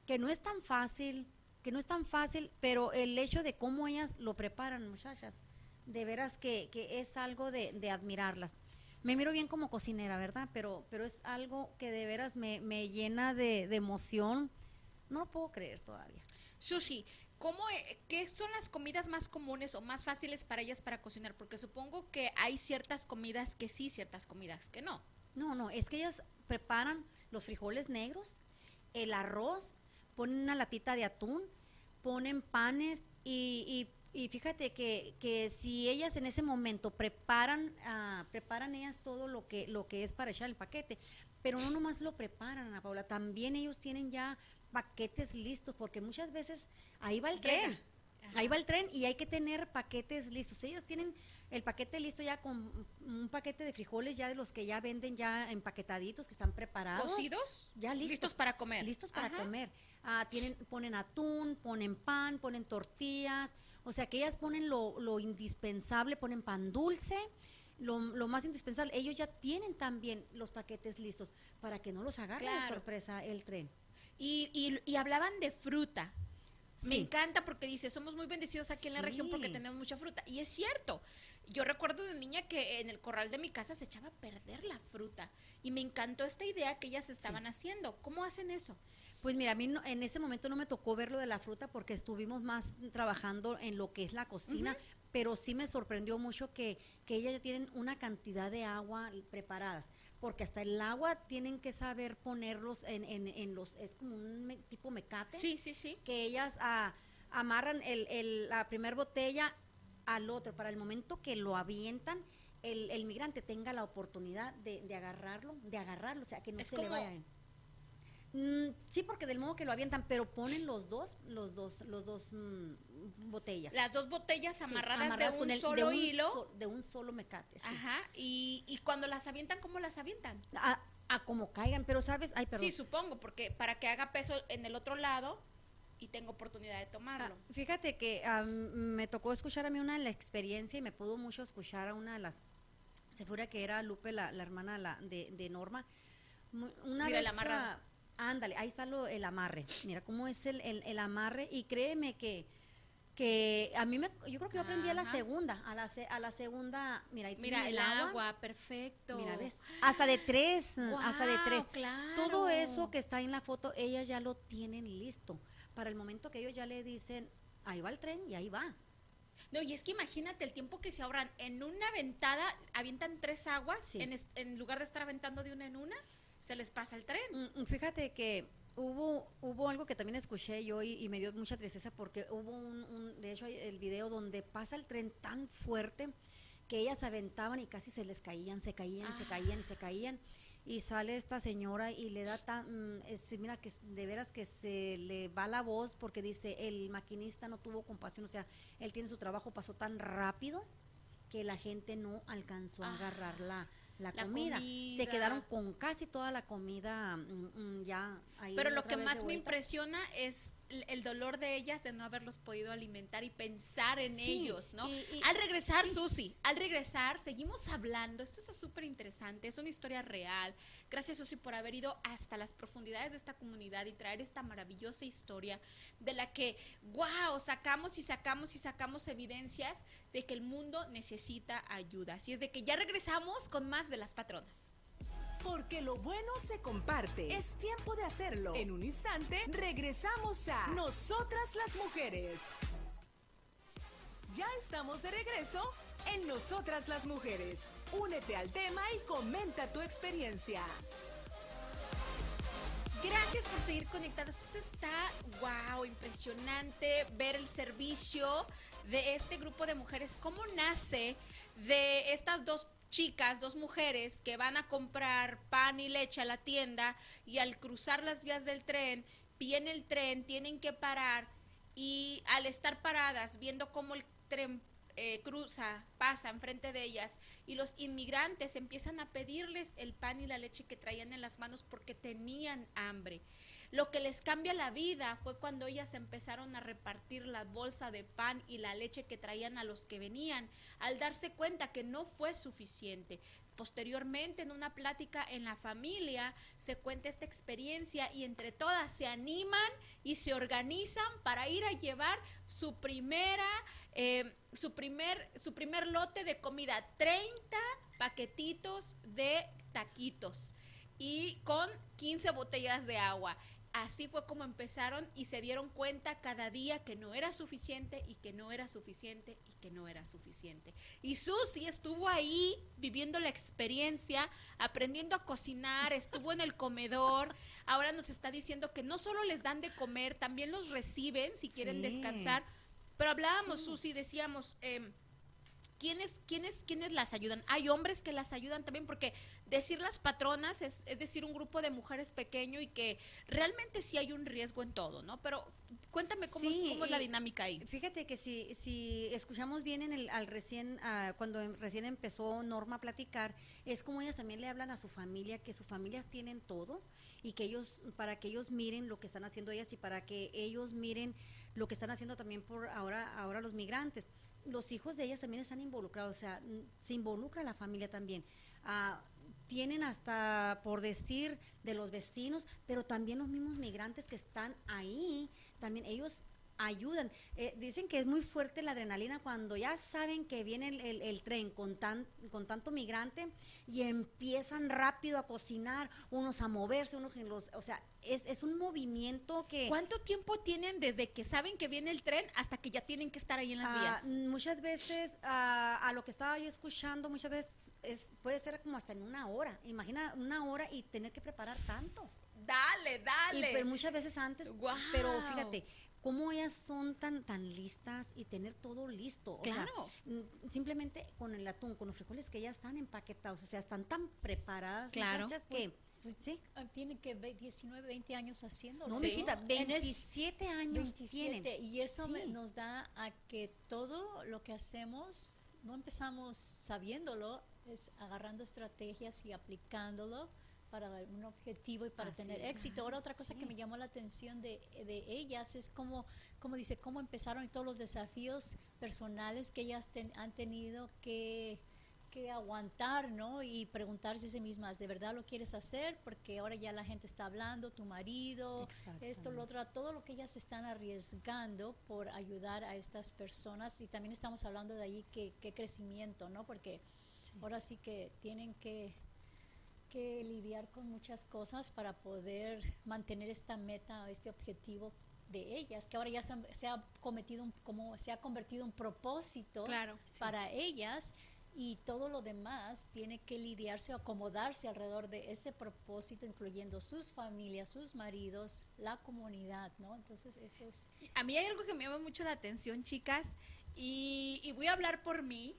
que no es tan fácil, que no es tan fácil, pero el hecho de cómo ellas lo preparan, muchachas, de veras que, que es algo de, de admirarlas. Me miro bien como cocinera, ¿verdad? Pero, pero es algo que de veras me, me llena de, de emoción. No lo puedo creer todavía. Sushi, ¿cómo, eh, ¿qué son las comidas más comunes o más fáciles para ellas para cocinar? Porque supongo que hay ciertas comidas que sí, ciertas comidas que no. No, no, es que ellas preparan los frijoles negros, el arroz, ponen una latita de atún, ponen panes y, y- y fíjate que, que si ellas en ese momento preparan, ah, preparan ellas todo lo que, lo que es para echar el paquete, pero no nomás lo preparan, Ana Paula, también ellos tienen ya paquetes listos, porque muchas veces ahí va el Llega. Ahí va el tren y hay que tener paquetes listos. Ellos tienen el paquete listo ya con un paquete de frijoles ya de los que ya venden ya empaquetaditos, que están preparados. ¿Cocidos? Ya listos. Listos para comer. Listos para Ajá. comer. Ah, tienen, ponen atún, ponen pan, ponen tortillas. O sea que ellas ponen lo, lo indispensable, ponen pan dulce. Lo, lo más indispensable, ellos ya tienen también los paquetes listos para que no los agarre de sorpresa el tren. Y, y- y hablaban de fruta. Me encanta porque dice, somos muy bendecidos aquí en la región porque tenemos mucha fruta. Y es cierto. Yo recuerdo de niña que en el corral de mi casa se echaba a perder la fruta. Y me encantó esta idea que ellas estaban haciendo. ¿Cómo hacen eso? Pues mira, a mí no- en ese momento no me tocó ver lo de la fruta porque estuvimos más trabajando en lo que es la cocina, pero sí me sorprendió mucho que, que ellas ya tienen una cantidad de agua preparadas, porque hasta el agua tienen que saber ponerlos en, en, en los, es como un me- tipo mecate, Sí, sí, sí. que ellas ah, amarran el, el- la primer botella al otro, para el momento que lo avientan, el, el migrante tenga la oportunidad de, de agarrarlo, de agarrarlo, o sea, que no Es se le como- vaya. Mm, sí, porque del modo que lo avientan, pero ponen los dos, los dos, los dos mm, botellas. Las dos botellas Sí, amarradas, de con un el- solo un hilo. so- de un solo mecate. sí. Ajá. Y, y cuando las avientan, ¿cómo las avientan? A, a como caigan, pero sabes, ay, perdón. Sí, supongo, porque para que haga peso en el otro lado y tengo oportunidad de Ah, tomarlo. fíjate que me tocó escuchar a mí una de la experiencia y me pudo mucho escuchar a una de las, se fuera que era Lupe, la, la hermana la- de, de Norma. Una el vez, amarrado. Ándale, ahí está lo, el amarre. Mira cómo es el, el, el amarre y créeme que que a mí me, yo creo que yo aprendí a la segunda, a la, a la segunda, mira, ahí Mira, el agua, perfecto. Mira, ves, hasta de tres, hasta de tres. claro. Todo eso que está en la foto, ellas ya lo tienen listo. Para el momento que ellos ya le dicen, ahí va el tren y ahí va. No, y es que imagínate el tiempo que se ahorran. En una ventada avientan tres aguas, Sí. en, es- en lugar de estar aventando de una en una, se les pasa el tren. Mm, mm, Fíjate que hubo, hubo algo que también escuché yo y, y me dio mucha tristeza porque hubo un, un- de hecho, el video donde pasa el tren tan fuerte que ellas aventaban y casi se les caían, se caían, se Ah. caían y se caían. Y sale esta señora y le da tan, mm, es- mira que de veras que se le va la voz porque dice, el maquinista no tuvo compasión, o sea, él tiene su trabajo, pasó tan rápido que la gente no alcanzó a Ah, agarrar la, la, la comida. Se quedaron con casi toda la comida mm, mm, ya ahí. Pero lo que más me impresiona es el, el dolor de ellas de no haberlos podido alimentar y pensar en Sí, ellos, ¿no? y- y- al regresar, Susi, al regresar, seguimos hablando. Esto es súper interesante, es una historia real. Gracias, Susi, por haber ido hasta las profundidades de esta comunidad y traer esta maravillosa historia de la que, wow, sacamos y sacamos y sacamos evidencias de que el mundo necesita ayuda. Así es de que ya regresamos con más de las patronas. Porque lo bueno se comparte. Es tiempo de hacerlo. En un instante regresamos a Nosotras las Mujeres. Ya estamos de regreso en Nosotras las Mujeres. Únete al tema y comenta tu experiencia. Gracias por seguir conectadas. Esto está, wow, impresionante ver el servicio de este grupo de mujeres, cómo nace de estas dos chicas, dos mujeres que van a comprar pan y leche a la tienda y al cruzar las vías del tren, viene el tren, tienen que parar y al estar paradas, viendo cómo el tren eh, cruza, pasa enfrente de ellas y los inmigrantes empiezan a pedirles el pan y la leche que traían en las manos porque tenían hambre. Lo que les cambia la vida fue cuando ellas empezaron a repartir la bolsa de pan y la leche que traían a los que venían, al darse cuenta que no fue suficiente. Posteriormente, en una plática en la familia, se cuenta esta experiencia y entre todas se animan y se organizan para ir a llevar su primera, eh, su primer, su primer lote de comida, 30 paquetitos de taquitos y con 15 botellas de agua así fue como empezaron y se dieron cuenta cada día que no era suficiente y que no era suficiente y que no era suficiente. Y Susi estuvo ahí viviendo la experiencia, aprendiendo a cocinar, estuvo en el comedor, ahora nos está diciendo que no solo les dan de comer, también los reciben si quieren descansar. Pero hablábamos, Susi, decíamos... Eh, ¿quiénes, quiénes, ¿quiénes las ayudan? Hay hombres que las ayudan también, porque decir las patronas es, es decir un grupo de mujeres pequeño y que realmente sí hay un riesgo en todo, ¿no? Pero cuéntame cómo, es, cómo es la dinámica ahí. Fíjate que si, si escuchamos bien en el, al recién, uh, cuando em, recién empezó Norma a platicar, es como ellas también le hablan a su familia, que sus familias tienen todo y que ellos, para que ellos miren lo que están haciendo ellas y para que ellos miren lo que están haciendo también por ahora, ahora los migrantes los hijos de ellas también están involucrados, o sea, se involucra la familia también. Ah, tienen hasta, por decir, de los vecinos, pero también los mismos migrantes que están ahí, también ellos ayudan. Eh, dicen que es muy fuerte la adrenalina cuando ya saben que viene el, tren con, tan, con tanto migrante y empiezan rápido a cocinar, unos a moverse, unos en los... O sea, es, es, un movimiento que... ¿Cuánto tiempo tienen desde que saben que viene el tren hasta que ya tienen que estar ahí en las ah, vías? Muchas veces, ah, a lo que estaba yo escuchando, muchas veces es, puede ser como hasta en una hora. Imagina una hora y tener que preparar tanto. Dale, dale. pero muchas veces antes, pero fíjate, cómo ellas son tan tan listas y tener todo listo. claro. simplemente con el atún, con los frijoles que ya están empaquetados, o sea, están tan preparadas claro. que pues, pues, sí. Ah, tiene que 19, 20 años haciendo. No, mijita, 27 años 27, Y eso nos da a que todo lo que hacemos, no empezamos sabiéndolo, es agarrando estrategias y aplicándolo para un objetivo y para tener éxito. Ahora otra cosa que me llamó la atención de, de ellas es como, como dice, cómo empezaron y todos los desafíos personales que ellas han tenido que, que aguantar, ¿no? Y preguntarse a sí mismas, ¿de verdad lo quieres hacer? Porque ahora ya la gente está hablando, tu marido, esto, lo otro, todo lo que ellas están arriesgando por ayudar a estas personas. Y también estamos hablando de ahí qué, qué crecimiento, ¿no? Porque ahora sí que tienen que que lidiar con muchas cosas para poder mantener esta meta, este objetivo de ellas, que ahora ya se, ha cometido un, como se ha convertido un propósito claro, para ellas y todo lo demás tiene que lidiarse o acomodarse alrededor de ese propósito, incluyendo sus familias, sus maridos, la comunidad, ¿no? Entonces eso es... A mí hay algo que me llama mucho la atención, chicas, y, voy a hablar por mí.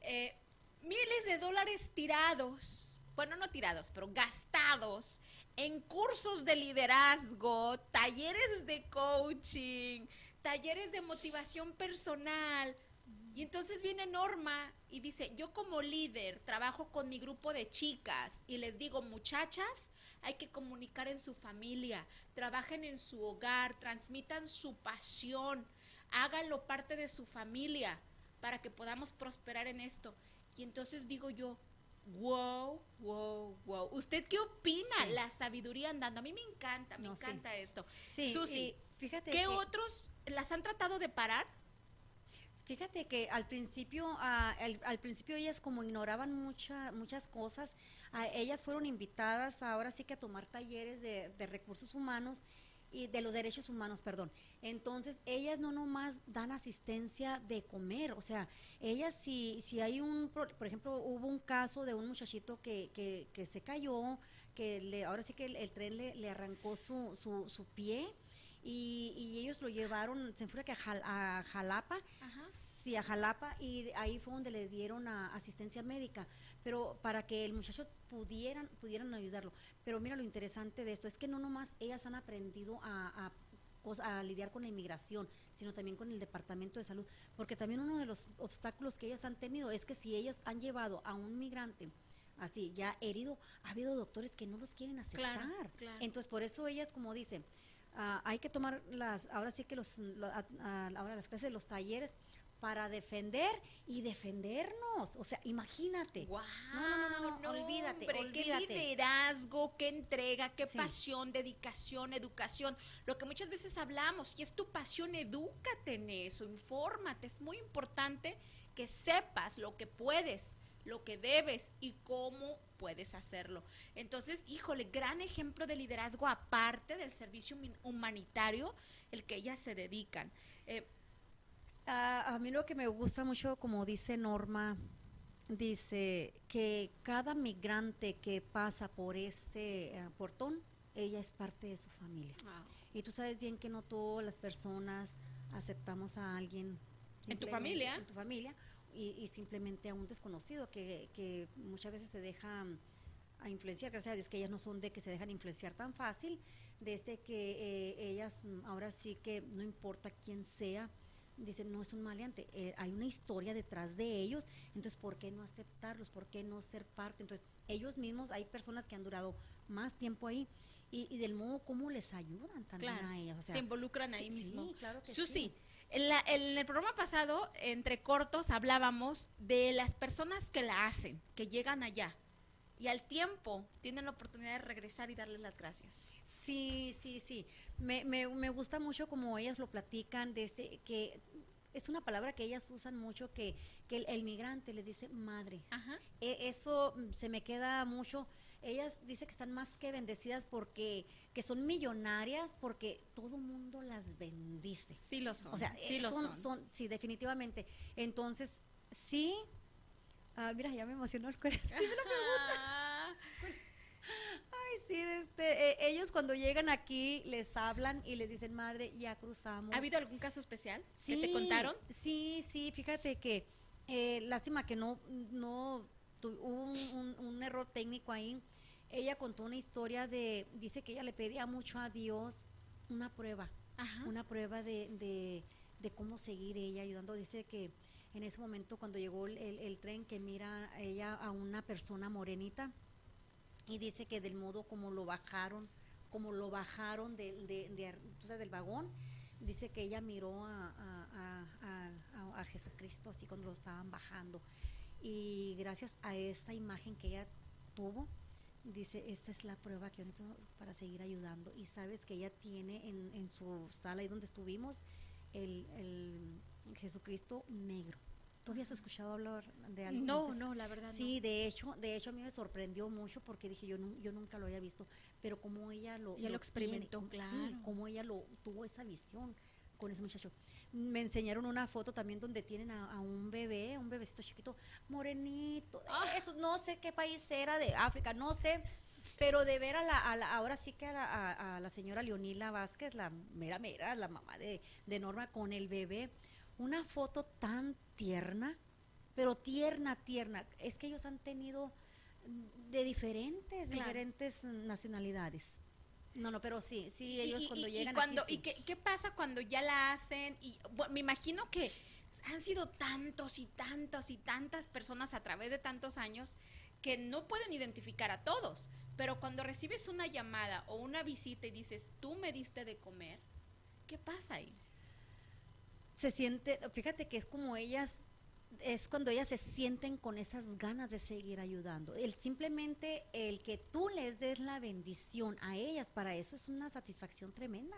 Eh, miles de dólares tirados bueno, no tirados, pero gastados en cursos de liderazgo, talleres de coaching, talleres de motivación personal. Y entonces viene Norma y dice, yo como líder trabajo con mi grupo de chicas y les digo, muchachas, hay que comunicar en su familia, trabajen en su hogar, transmitan su pasión, háganlo parte de su familia para que podamos prosperar en esto. Y entonces digo yo, Wow, wow, wow. ¿Usted qué opina? La sabiduría andando. A mí me encanta, me encanta esto. Sí, Susi, fíjate. ¿Qué otros las han tratado de parar? Fíjate que al principio, uh, al principio ellas como ignoraban mucha, muchas cosas, uh, ellas fueron invitadas ahora sí que a tomar talleres de, de recursos humanos y de los derechos humanos, perdón. Entonces, ellas no nomás dan asistencia de comer, o sea, ellas si, si hay un, por ejemplo, hubo un caso de un muchachito que, que, que se cayó, que le, ahora sí que el, tren le, le arrancó su, su, su pie y, y ellos lo llevaron, se Jal- a Jalapa, Ajá. Sí, a Jalapa y ahí fue donde le dieron a- asistencia médica, pero para que el muchacho pudieran, pudieran ayudarlo. Pero mira lo interesante de esto, es que no nomás ellas han aprendido a, a cos- a lidiar con la inmigración, sino también con el departamento de salud, porque también uno de los obstáculos que ellas han tenido es que si ellas han llevado a un migrante así ya herido, ha habido doctores que no los quieren aceptar. Claro, claro. Entonces, por eso ellas, como dicen, ah, hay que tomar las, ahora sí que los, lo- ahora las clases de los talleres para defender y defendernos. O sea, imagínate. Guau, No, no, no, no, olvídate, hombre, olvídate. Qué liderazgo, qué entrega, qué Sí. pasión, dedicación, educación. Lo que muchas veces hablamos, si es tu pasión, edúcate en eso, infórmate. Es muy importante que sepas lo que puedes, lo que debes y cómo puedes hacerlo. Entonces, híjole, gran ejemplo de liderazgo aparte del servicio humanitario, el que ellas se dedican. Eh, a mí lo que me gusta mucho, como dice Norma, dice que cada migrante que pasa por ese eh, portón, ella es parte de su familia. Y tú sabes bien que no todas las personas aceptamos a alguien. ¿En tu familia? En tu familia y, y simplemente a un desconocido que, que muchas veces te deja mm, a influenciar, gracias a Dios que ellas no son de que se dejan influenciar tan fácil, desde que eh, ellas mm, ahora sí que no importa quién sea, dicen no es un maleante, eh, hay una historia detrás de ellos, entonces ¿por qué no aceptarlos? ¿Por qué no ser parte? Entonces ellos mismos, hay personas que han durado más tiempo ahí y, y del modo cómo les ayudan también Claro, a ellas. O sea, se involucran ahí sí, mismo. sí, claro que Susi, sí. en, la- en el programa pasado, entre cortos, hablábamos de las personas que la hacen, que llegan allá y al tiempo tienen la oportunidad de regresar y darles las gracias. Sí, sí, sí. Me, me, me gusta mucho como ellas lo platican, de este, que es una palabra que ellas usan mucho, que, que el, el migrante les dice madre. Ajá. E- eso mm, se me queda mucho. Ellas dicen que están más que bendecidas porque que son millonarias porque todo mundo las bendice. Sí lo son. O sea, sí eh, lo son- sí, definitivamente. Entonces, sí. Ah, mira, ya me emocionó el corazón. Ay, sí, este, eh, ellos cuando llegan aquí les hablan y les dicen, madre, ya cruzamos. ¿Ha habido algún caso especial Sí, que te contaron? Sí, sí, fíjate que eh, lástima que no, no hubo un, un- un error técnico ahí. Ella contó una historia de, dice que ella le pedía mucho a Dios una prueba, Ajá. una prueba de, de, de cómo seguir ella ayudando. Dice que en ese momento cuando llegó el- el tren que mira ella a una persona morenita y dice que del modo como lo bajaron, como lo bajaron de, de, de sabes, del vagón, dice que ella miró a, a- a- a- Jesucristo así cuando lo estaban bajando. Y gracias a esa imagen que ella tuvo, dice, esta es la prueba que yo necesito para seguir ayudando. Y sabes que ella tiene en, en su sala ahí donde estuvimos el, el Jesucristo negro. ¿Tú habías escuchado hablar de algo? No, no, la verdad Sí, de hecho, de hecho a mí me sorprendió mucho porque dije yo yo nunca lo había visto, pero como ella lo Ella lo experimentó, como- sí, claro. como ella lo tuvo esa visión con ese muchacho. Me enseñaron una foto también donde tienen a, a un bebé, un bebecito chiquito, morenito, Ah. esos, no sé qué país era de África, no sé, pero de ver a la, a la- ahora sí que a la, a- a la señora Leonila Vázquez, la mera mera, la mamá de, de Norma con el bebé, una foto tan tierna, pero tierna, tierna. Es que ellos han tenido mm, de diferentes, Claro. diferentes nacionalidades. No, no, pero sí, sí, ellos y- cuando y- llegan y cuando, aquí, ¿Y qué, qué pasa cuando ya la hacen? Y bueno, me imagino que han sido tantos y tantos y tantas personas a través de tantos años que no pueden identificar a todos. Pero cuando recibes una llamada o una visita y dices, tú me diste de comer, ¿qué pasa ahí? Se siente, fíjate que es como ellas, es cuando ellas se sienten con esas ganas de seguir ayudando. El simplemente el que tú les des la bendición a ellas, para eso es una satisfacción tremenda.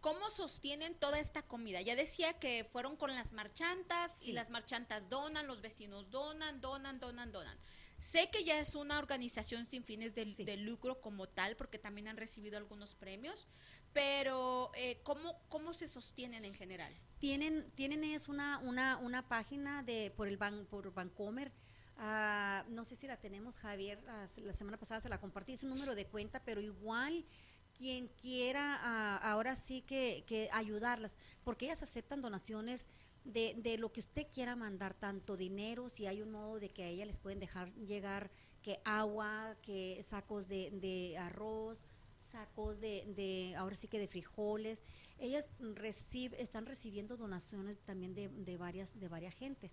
¿Cómo sostienen toda esta comida? Ya decía que fueron con las marchantas y las marchantas donan, los vecinos donan, donan, donan, donan. Sé que ya es una organización sin fines de, Sí. de lucro como tal, porque también han recibido algunos premios, pero eh, ¿cómo, ¿cómo se sostienen en general? Tienen, tienen es una, una, una página de por el ban, por Bancomer. ah, no sé si la tenemos, Javier. la semana pasada se la compartí. Es un número de cuenta, pero igual quien quiera ah, ahora sí que, que ayudarlas, porque ellas aceptan donaciones de, de lo que usted quiera mandar, tanto dinero, si hay un modo de que a ella les pueden dejar llegar que agua, que sacos de, de arroz, sacos de, de, ahora sí que de frijoles. Ellas recibe, están recibiendo donaciones también de, de varias, de varias gentes.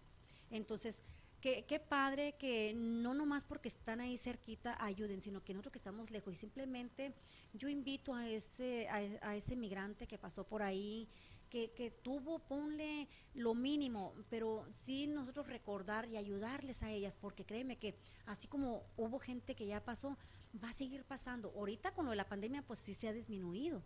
Entonces, qué, qué padre que no nomás porque están ahí cerquita ayuden, sino que nosotros que estamos lejos. Y simplemente yo invito a ese, a, a ese migrante que pasó por ahí, que, que, tuvo, ponle lo mínimo, pero sí nosotros recordar y ayudarles a ellas, porque créeme que así como hubo gente que ya pasó, va a seguir pasando. Ahorita con lo de la pandemia, pues sí se ha disminuido,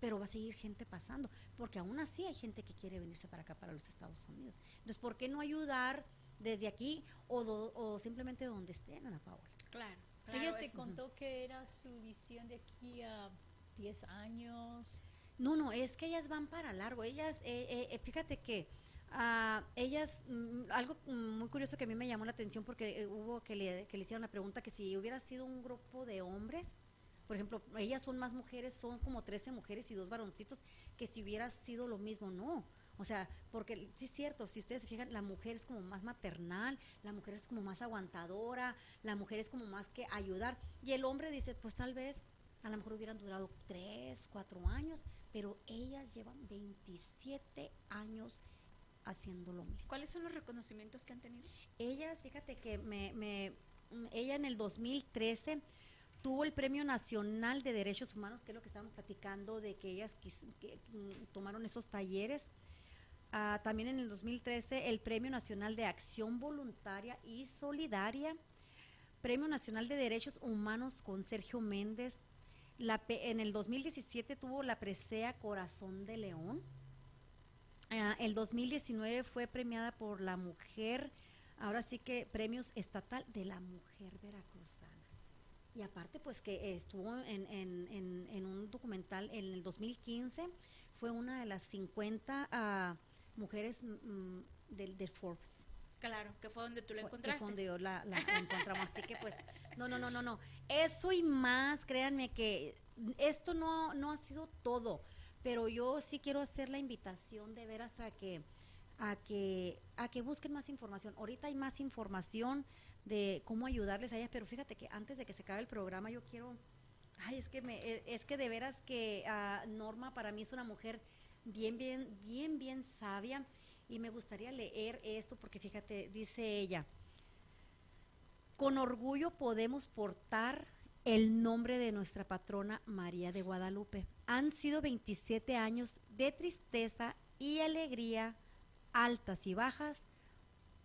pero va a seguir gente pasando, porque aún así hay gente que quiere venirse para acá, para los Estados Unidos. Entonces, ¿por qué no ayudar desde aquí o, do, o simplemente donde estén, Ana Paola? Claro. claro Ella te es- contó que era su visión de aquí a 10 años. No, no, es que ellas van para largo. Ellas, eh, eh, eh, fíjate que ah, ellas, mm, algo mm, muy curioso que a mí me llamó la atención porque eh, hubo que le, que le hicieron la pregunta que si hubiera sido un grupo de hombres, por ejemplo, ellas son más mujeres, son como 13 mujeres y dos varoncitos, que si hubiera sido lo mismo, no. O sea, porque sí es cierto, si ustedes se fijan, la mujer es como más maternal, la mujer es como más aguantadora, la mujer es como más que ayudar. Y el hombre dice, pues tal vez a lo mejor hubieran durado tres, cuatro años, pero ellas llevan 27 años haciendo lo mismo. ¿Cuáles son los reconocimientos que han tenido? Ellas, fíjate que me, me- ella en el 2013 tuvo el Premio Nacional de Derechos Humanos, que es lo que estábamos platicando, de que ellas quis- que, mm, tomaron esos talleres. Ah, también en el 2013 el Premio Nacional de Acción Voluntaria y Solidaria, Premio Nacional de Derechos Humanos con Sergio Méndez. La, en el 2017 tuvo la presea Corazón de León. Ah, el 2019 fue premiada por la mujer, ahora sí que premios estatal de la mujer veracruzana. Y aparte, pues que estuvo en, en- en- en un documental en el 2015, fue una de las 50 ah, mujeres mm, del, del Forbes. Claro, que fue donde tú lo Fue- que fue encontraste. donde yo la, la encontramos. Así que pues, no, no, no, no, no. Eso y más, créanme que esto no, no ha sido todo, pero yo sí quiero hacer la invitación de veras a que, a que, a que busquen más información. Ahorita hay más información de cómo ayudarles a ellas, pero fíjate que antes de que se acabe el programa yo quiero, ay, es que e- es que de veras que ah, Norma para mí es una mujer bien, bien, bien, bien sabia y me gustaría leer esto porque fíjate, dice ella, con orgullo podemos portar el nombre de nuestra patrona María de Guadalupe. Han sido 27 años de tristeza y alegría, altas y bajas,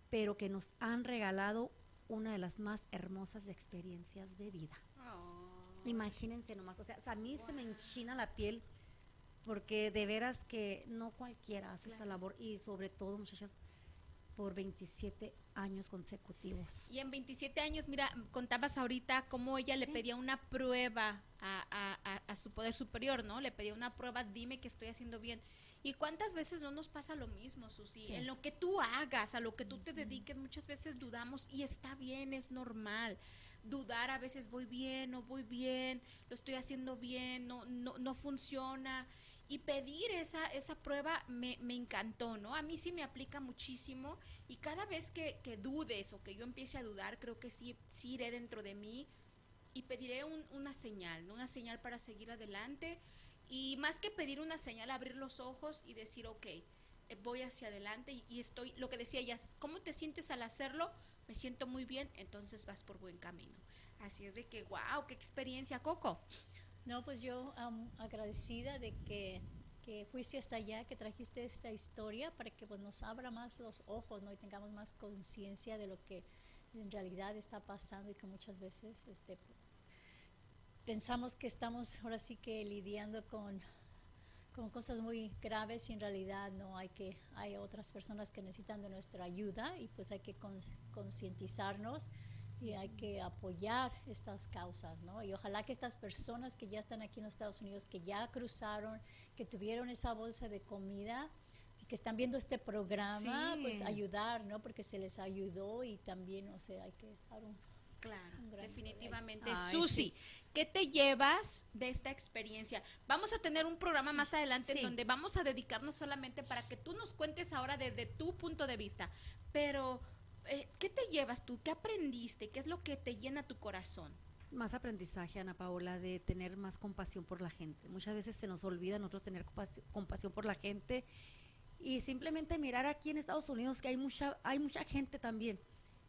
pero que nos han regalado una de las más hermosas experiencias de vida. Oh. Imagínense nomás, o sea, a mí se me enchina la piel porque de veras que no cualquiera hace esta labor y sobre todo, muchachas, por 27 años consecutivos. Y en 27 años, mira, contabas ahorita cómo ella le Sí. pedía una prueba a, a- a- a su poder superior, ¿no? Le pedía una prueba, dime que estoy haciendo bien. ¿Y cuántas veces no nos pasa lo mismo, Susi? Sí. En lo que tú hagas, a lo que tú te dediques, muchas veces dudamos y está bien, es normal. Dudar a veces voy bien, no voy bien, lo estoy haciendo bien, no, no, no funciona. Y pedir esa, esa prueba me, me encantó, ¿no? A mí sí me aplica muchísimo y cada vez que, que dudes o que yo empiece a dudar, creo que sí, iré dentro de mí y pediré un- una señal, ¿no? Una señal para seguir adelante y más que pedir una señal, abrir los ojos y decir, ok, eh, voy hacia adelante y, y estoy, lo que decía ella, ¿cómo te sientes al hacerlo? Me siento muy bien, entonces vas por buen camino. Así es de que, wow, qué experiencia, Coco. No, pues yo agradecida de que, que fuiste hasta allá, que trajiste esta historia para que pues, nos abra más los ojos ¿no? y tengamos más conciencia de lo que en realidad está pasando y que muchas veces este, pensamos que estamos ahora sí que lidiando con, con cosas muy graves y en realidad no hay que hay otras personas que necesitan de nuestra ayuda y pues hay que concientizarnos y hay que apoyar estas causas, ¿no? Y ojalá que estas personas que ya están aquí en los Estados Unidos, que ya cruzaron, que tuvieron esa bolsa de comida y que están viendo este programa, Sí. pues ayudar, ¿no? Porque se les ayudó y también, o sea, hay que dar un Claro, Un gran definitivamente. Ay, Susi, ¿qué te llevas de esta experiencia? Vamos a tener un programa más adelante en sí. donde vamos a dedicarnos solamente para que tú nos cuentes ahora desde tu punto de vista. Pero, eh, ¿qué te llevas tú? ¿Qué aprendiste? ¿Qué es lo que te llena tu corazón? Más aprendizaje, Ana Paola, de tener más compasión por la gente. Muchas veces se nos olvida a nosotros tener compas- compasión por la gente y simplemente mirar aquí en Estados Unidos que hay mucha, hay mucha gente también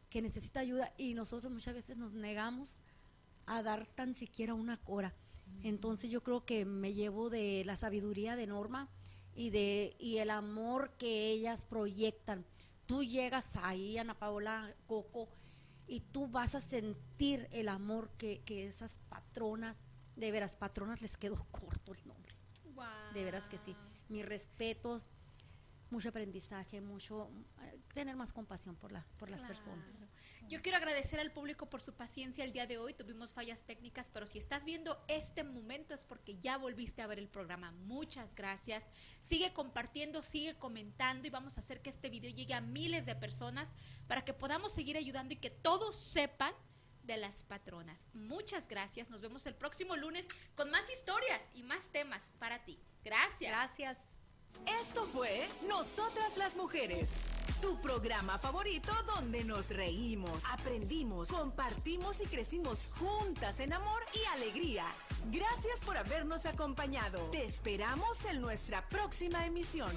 que necesita ayuda y nosotros muchas veces nos negamos a dar tan siquiera una cora. Entonces yo creo que me llevo de la sabiduría de Norma y de y el amor que ellas proyectan. Tú llegas ahí, Ana Paola, Coco, y tú vas a sentir el amor que, que esas patronas, de veras, patronas les quedó corto el nombre. De veras que sí. Mis respetos, mucho aprendizaje, mucho eh, tener más compasión por, la, por las personas. Yo quiero agradecer al público por su paciencia el día de hoy. Tuvimos fallas técnicas, pero si estás viendo este momento es porque ya volviste a ver el programa. Muchas gracias. Sigue compartiendo, sigue comentando y vamos a hacer que este video llegue a miles de personas para que podamos seguir ayudando y que todos sepan de las patronas. Muchas gracias. Nos vemos el próximo lunes con más historias y más temas para ti. Gracias. Gracias. Esto fue Nosotras las Mujeres, tu programa favorito donde nos reímos, aprendimos, compartimos y crecimos juntas en amor y alegría. Gracias por habernos acompañado. Te esperamos en nuestra próxima emisión.